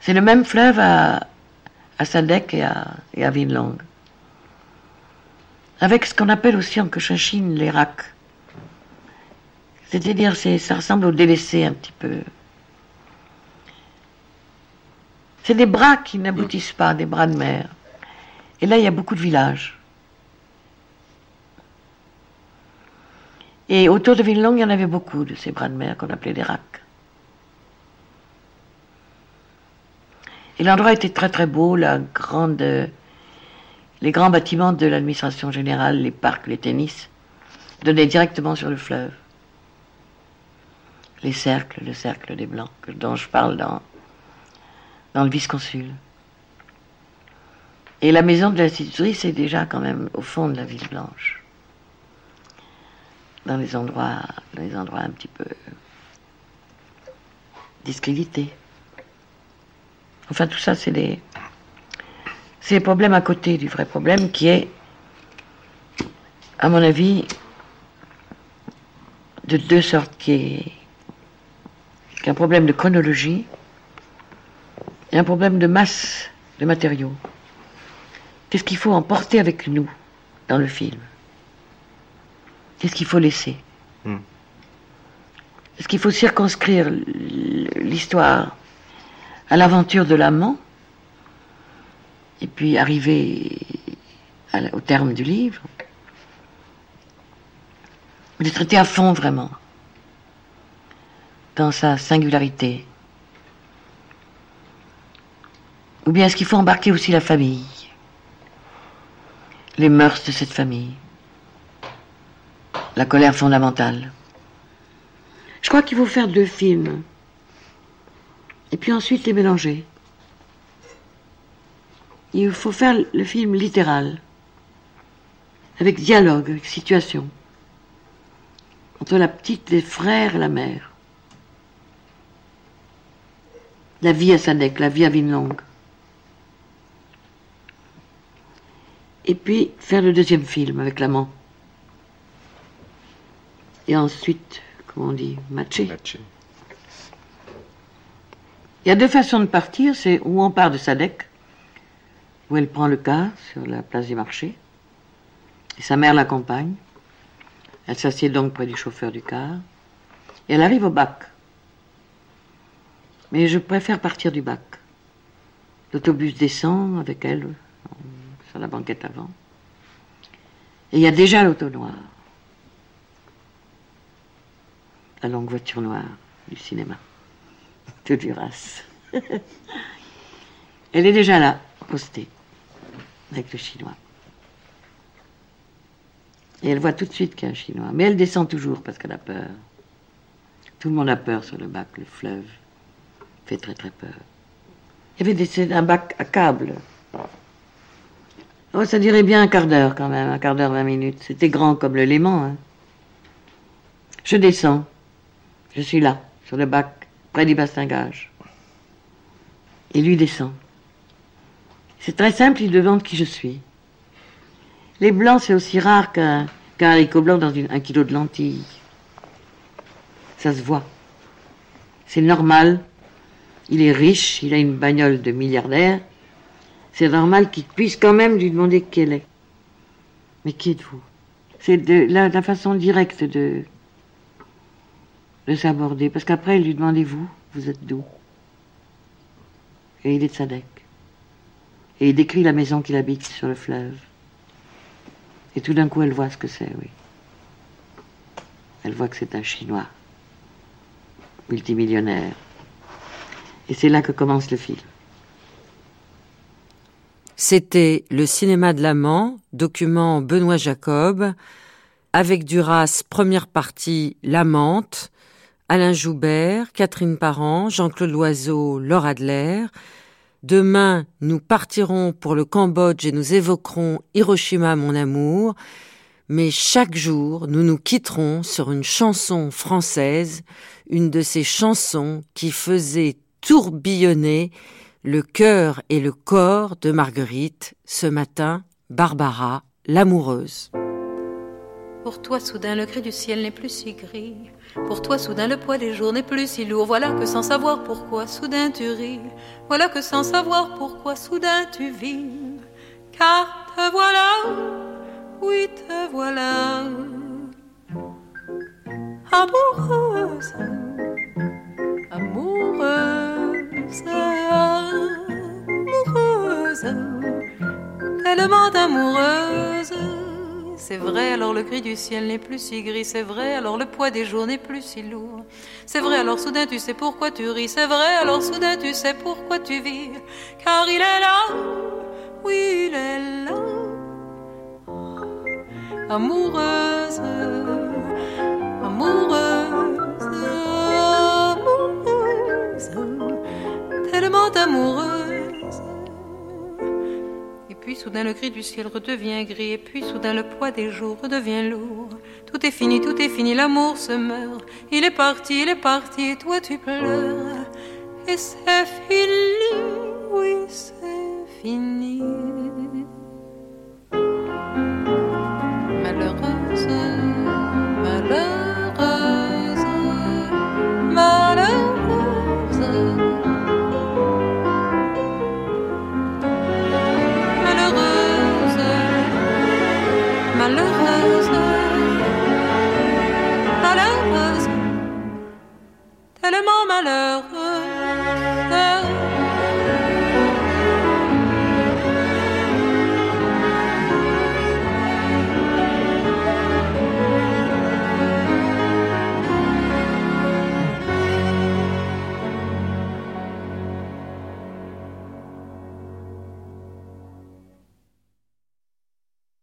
C'est le même fleuve à, à Sadek et à, et à avec ce qu'on appelle aussi en Cochinchine les racks. C'est-à-dire, c'est, ça ressemble au délaissé un petit peu. C'est des bras qui n'aboutissent pas, des bras de mer. Et là, il y a beaucoup de villages. Et autour de Vinlong, il y en avait beaucoup de ces bras de mer qu'on appelait des racks. Et l'endroit était très très beau, les grands bâtiments de l'administration générale, les parcs, les tennis, donnaient directement sur le fleuve. Les cercles, le cercle des Blancs, dont je parle dans, dans le vice-consul. Et la maison de l'institutrice est déjà quand même au fond de la ville blanche. Dans les endroits, dans les endroits un petit peu discrédités. Enfin, tout ça, c'est des, c'est des problèmes à côté du vrai problème qui est, à mon avis, de deux sortes, qui est, qui est un problème de chronologie et un problème de masse de matériaux. Qu'est-ce qu'il faut emporter avec nous dans le film? Qu'est-ce qu'il faut laisser. Hmm. Est-ce qu'il faut circonscrire l'histoire à l'aventure de l'amant et puis arriver la- au terme du livre? Ou de traiter à fond vraiment dans sa singularité. Ou bien est-ce qu'il faut embarquer aussi la famille Les mœurs de cette famille? La colère fondamentale Je crois qu'il faut faire deux films et puis ensuite les mélanger. Il faut faire le film littéral, avec dialogue, avec situation, entre la petite, les frères et la mère. La vie à Sadek, la vie à Vinlong. Et puis faire le deuxième film avec l'amant. Et ensuite, comment on dit, matcher. Il y a deux façons de partir, c'est où on part de Sadek, où elle prend le car sur la place du marché, et sa mère l'accompagne. Elle s'assied donc près du chauffeur du car, et elle arrive au bac. Mais je préfère partir du bac. L'autobus descend avec elle sur la banquette avant. Et il y a déjà l'auto noir. La longue voiture noire du cinéma de Duras. [laughs] Elle est déjà là, postée, avec le chinois. Et elle voit tout de suite qu'il y a un chinois. Mais elle descend toujours parce qu'elle a peur. Tout le monde a peur sur le bac, le fleuve fait très très peur. Il y avait un bac à câble. Oh, ça durait bien un quart d'heure quand même, un quart d'heure, vingt minutes. C'était grand comme le Léman. Hein. Je descends. Je suis là, sur le bac, près du bastingage. Et lui descend. C'est très simple, il demande qui je suis. Les blancs, c'est aussi rare qu'un haricot blanc dans un kilo de lentilles. Ça se voit. C'est normal. Il est riche, il a une bagnole de milliardaire. C'est normal qu'il puisse quand même lui demander qui est. Mais qui êtes-vous? C'est de la, façon directe de, de s'aborder. Parce qu'après, il lui demandez vous, vous êtes d'où? Et il est de Sadek. Et il décrit la maison qu'il habite sur le fleuve. Et tout d'un coup, elle voit ce que c'est, oui. Elle voit que c'est un Chinois, multimillionnaire. Et c'est là que commence le film. C'était Le cinéma de l'amant, document Benoît Jacob, avec Duras, première partie L'amante, Alain Joubert, Catherine Parent, Jean-Claude Loiseau, Laure Adler. Demain, nous partirons pour le Cambodge et nous évoquerons Hiroshima, mon amour. Mais chaque jour, nous nous quitterons sur une chanson française, une de ces chansons qui faisait tourbillonner le cœur et le corps de Marguerite ce matin, Barbara, l'amoureuse. Pour toi, soudain, le cri du ciel n'est plus si gris. Pour toi, soudain, le poids des jours n'est plus si lourd. Voilà que sans savoir pourquoi, soudain tu ris. Voilà que sans savoir pourquoi, soudain tu vis. Car te voilà, oui, te voilà. Amoureuse, amoureuse, amoureuse, tellement amoureuse. C'est vrai, alors le gris du ciel n'est plus si gris, c'est vrai, alors le poids des jours n'est plus si lourd. C'est vrai, alors soudain tu sais pourquoi tu ris, c'est vrai, alors soudain tu sais pourquoi tu vis. Car il est là, oui, il est là. Amoureuse, amoureuse, amoureuse, tellement amoureuse. Puis soudain le gris du ciel redevient gris, et puis soudain le poids des jours redevient lourd. Tout est fini, tout est fini, l'amour se meurt. Il est parti, il est parti, et toi tu pleures. Et c'est fini, oui, c'est fini. Malheureuse, malheureuse. tellement malheureux.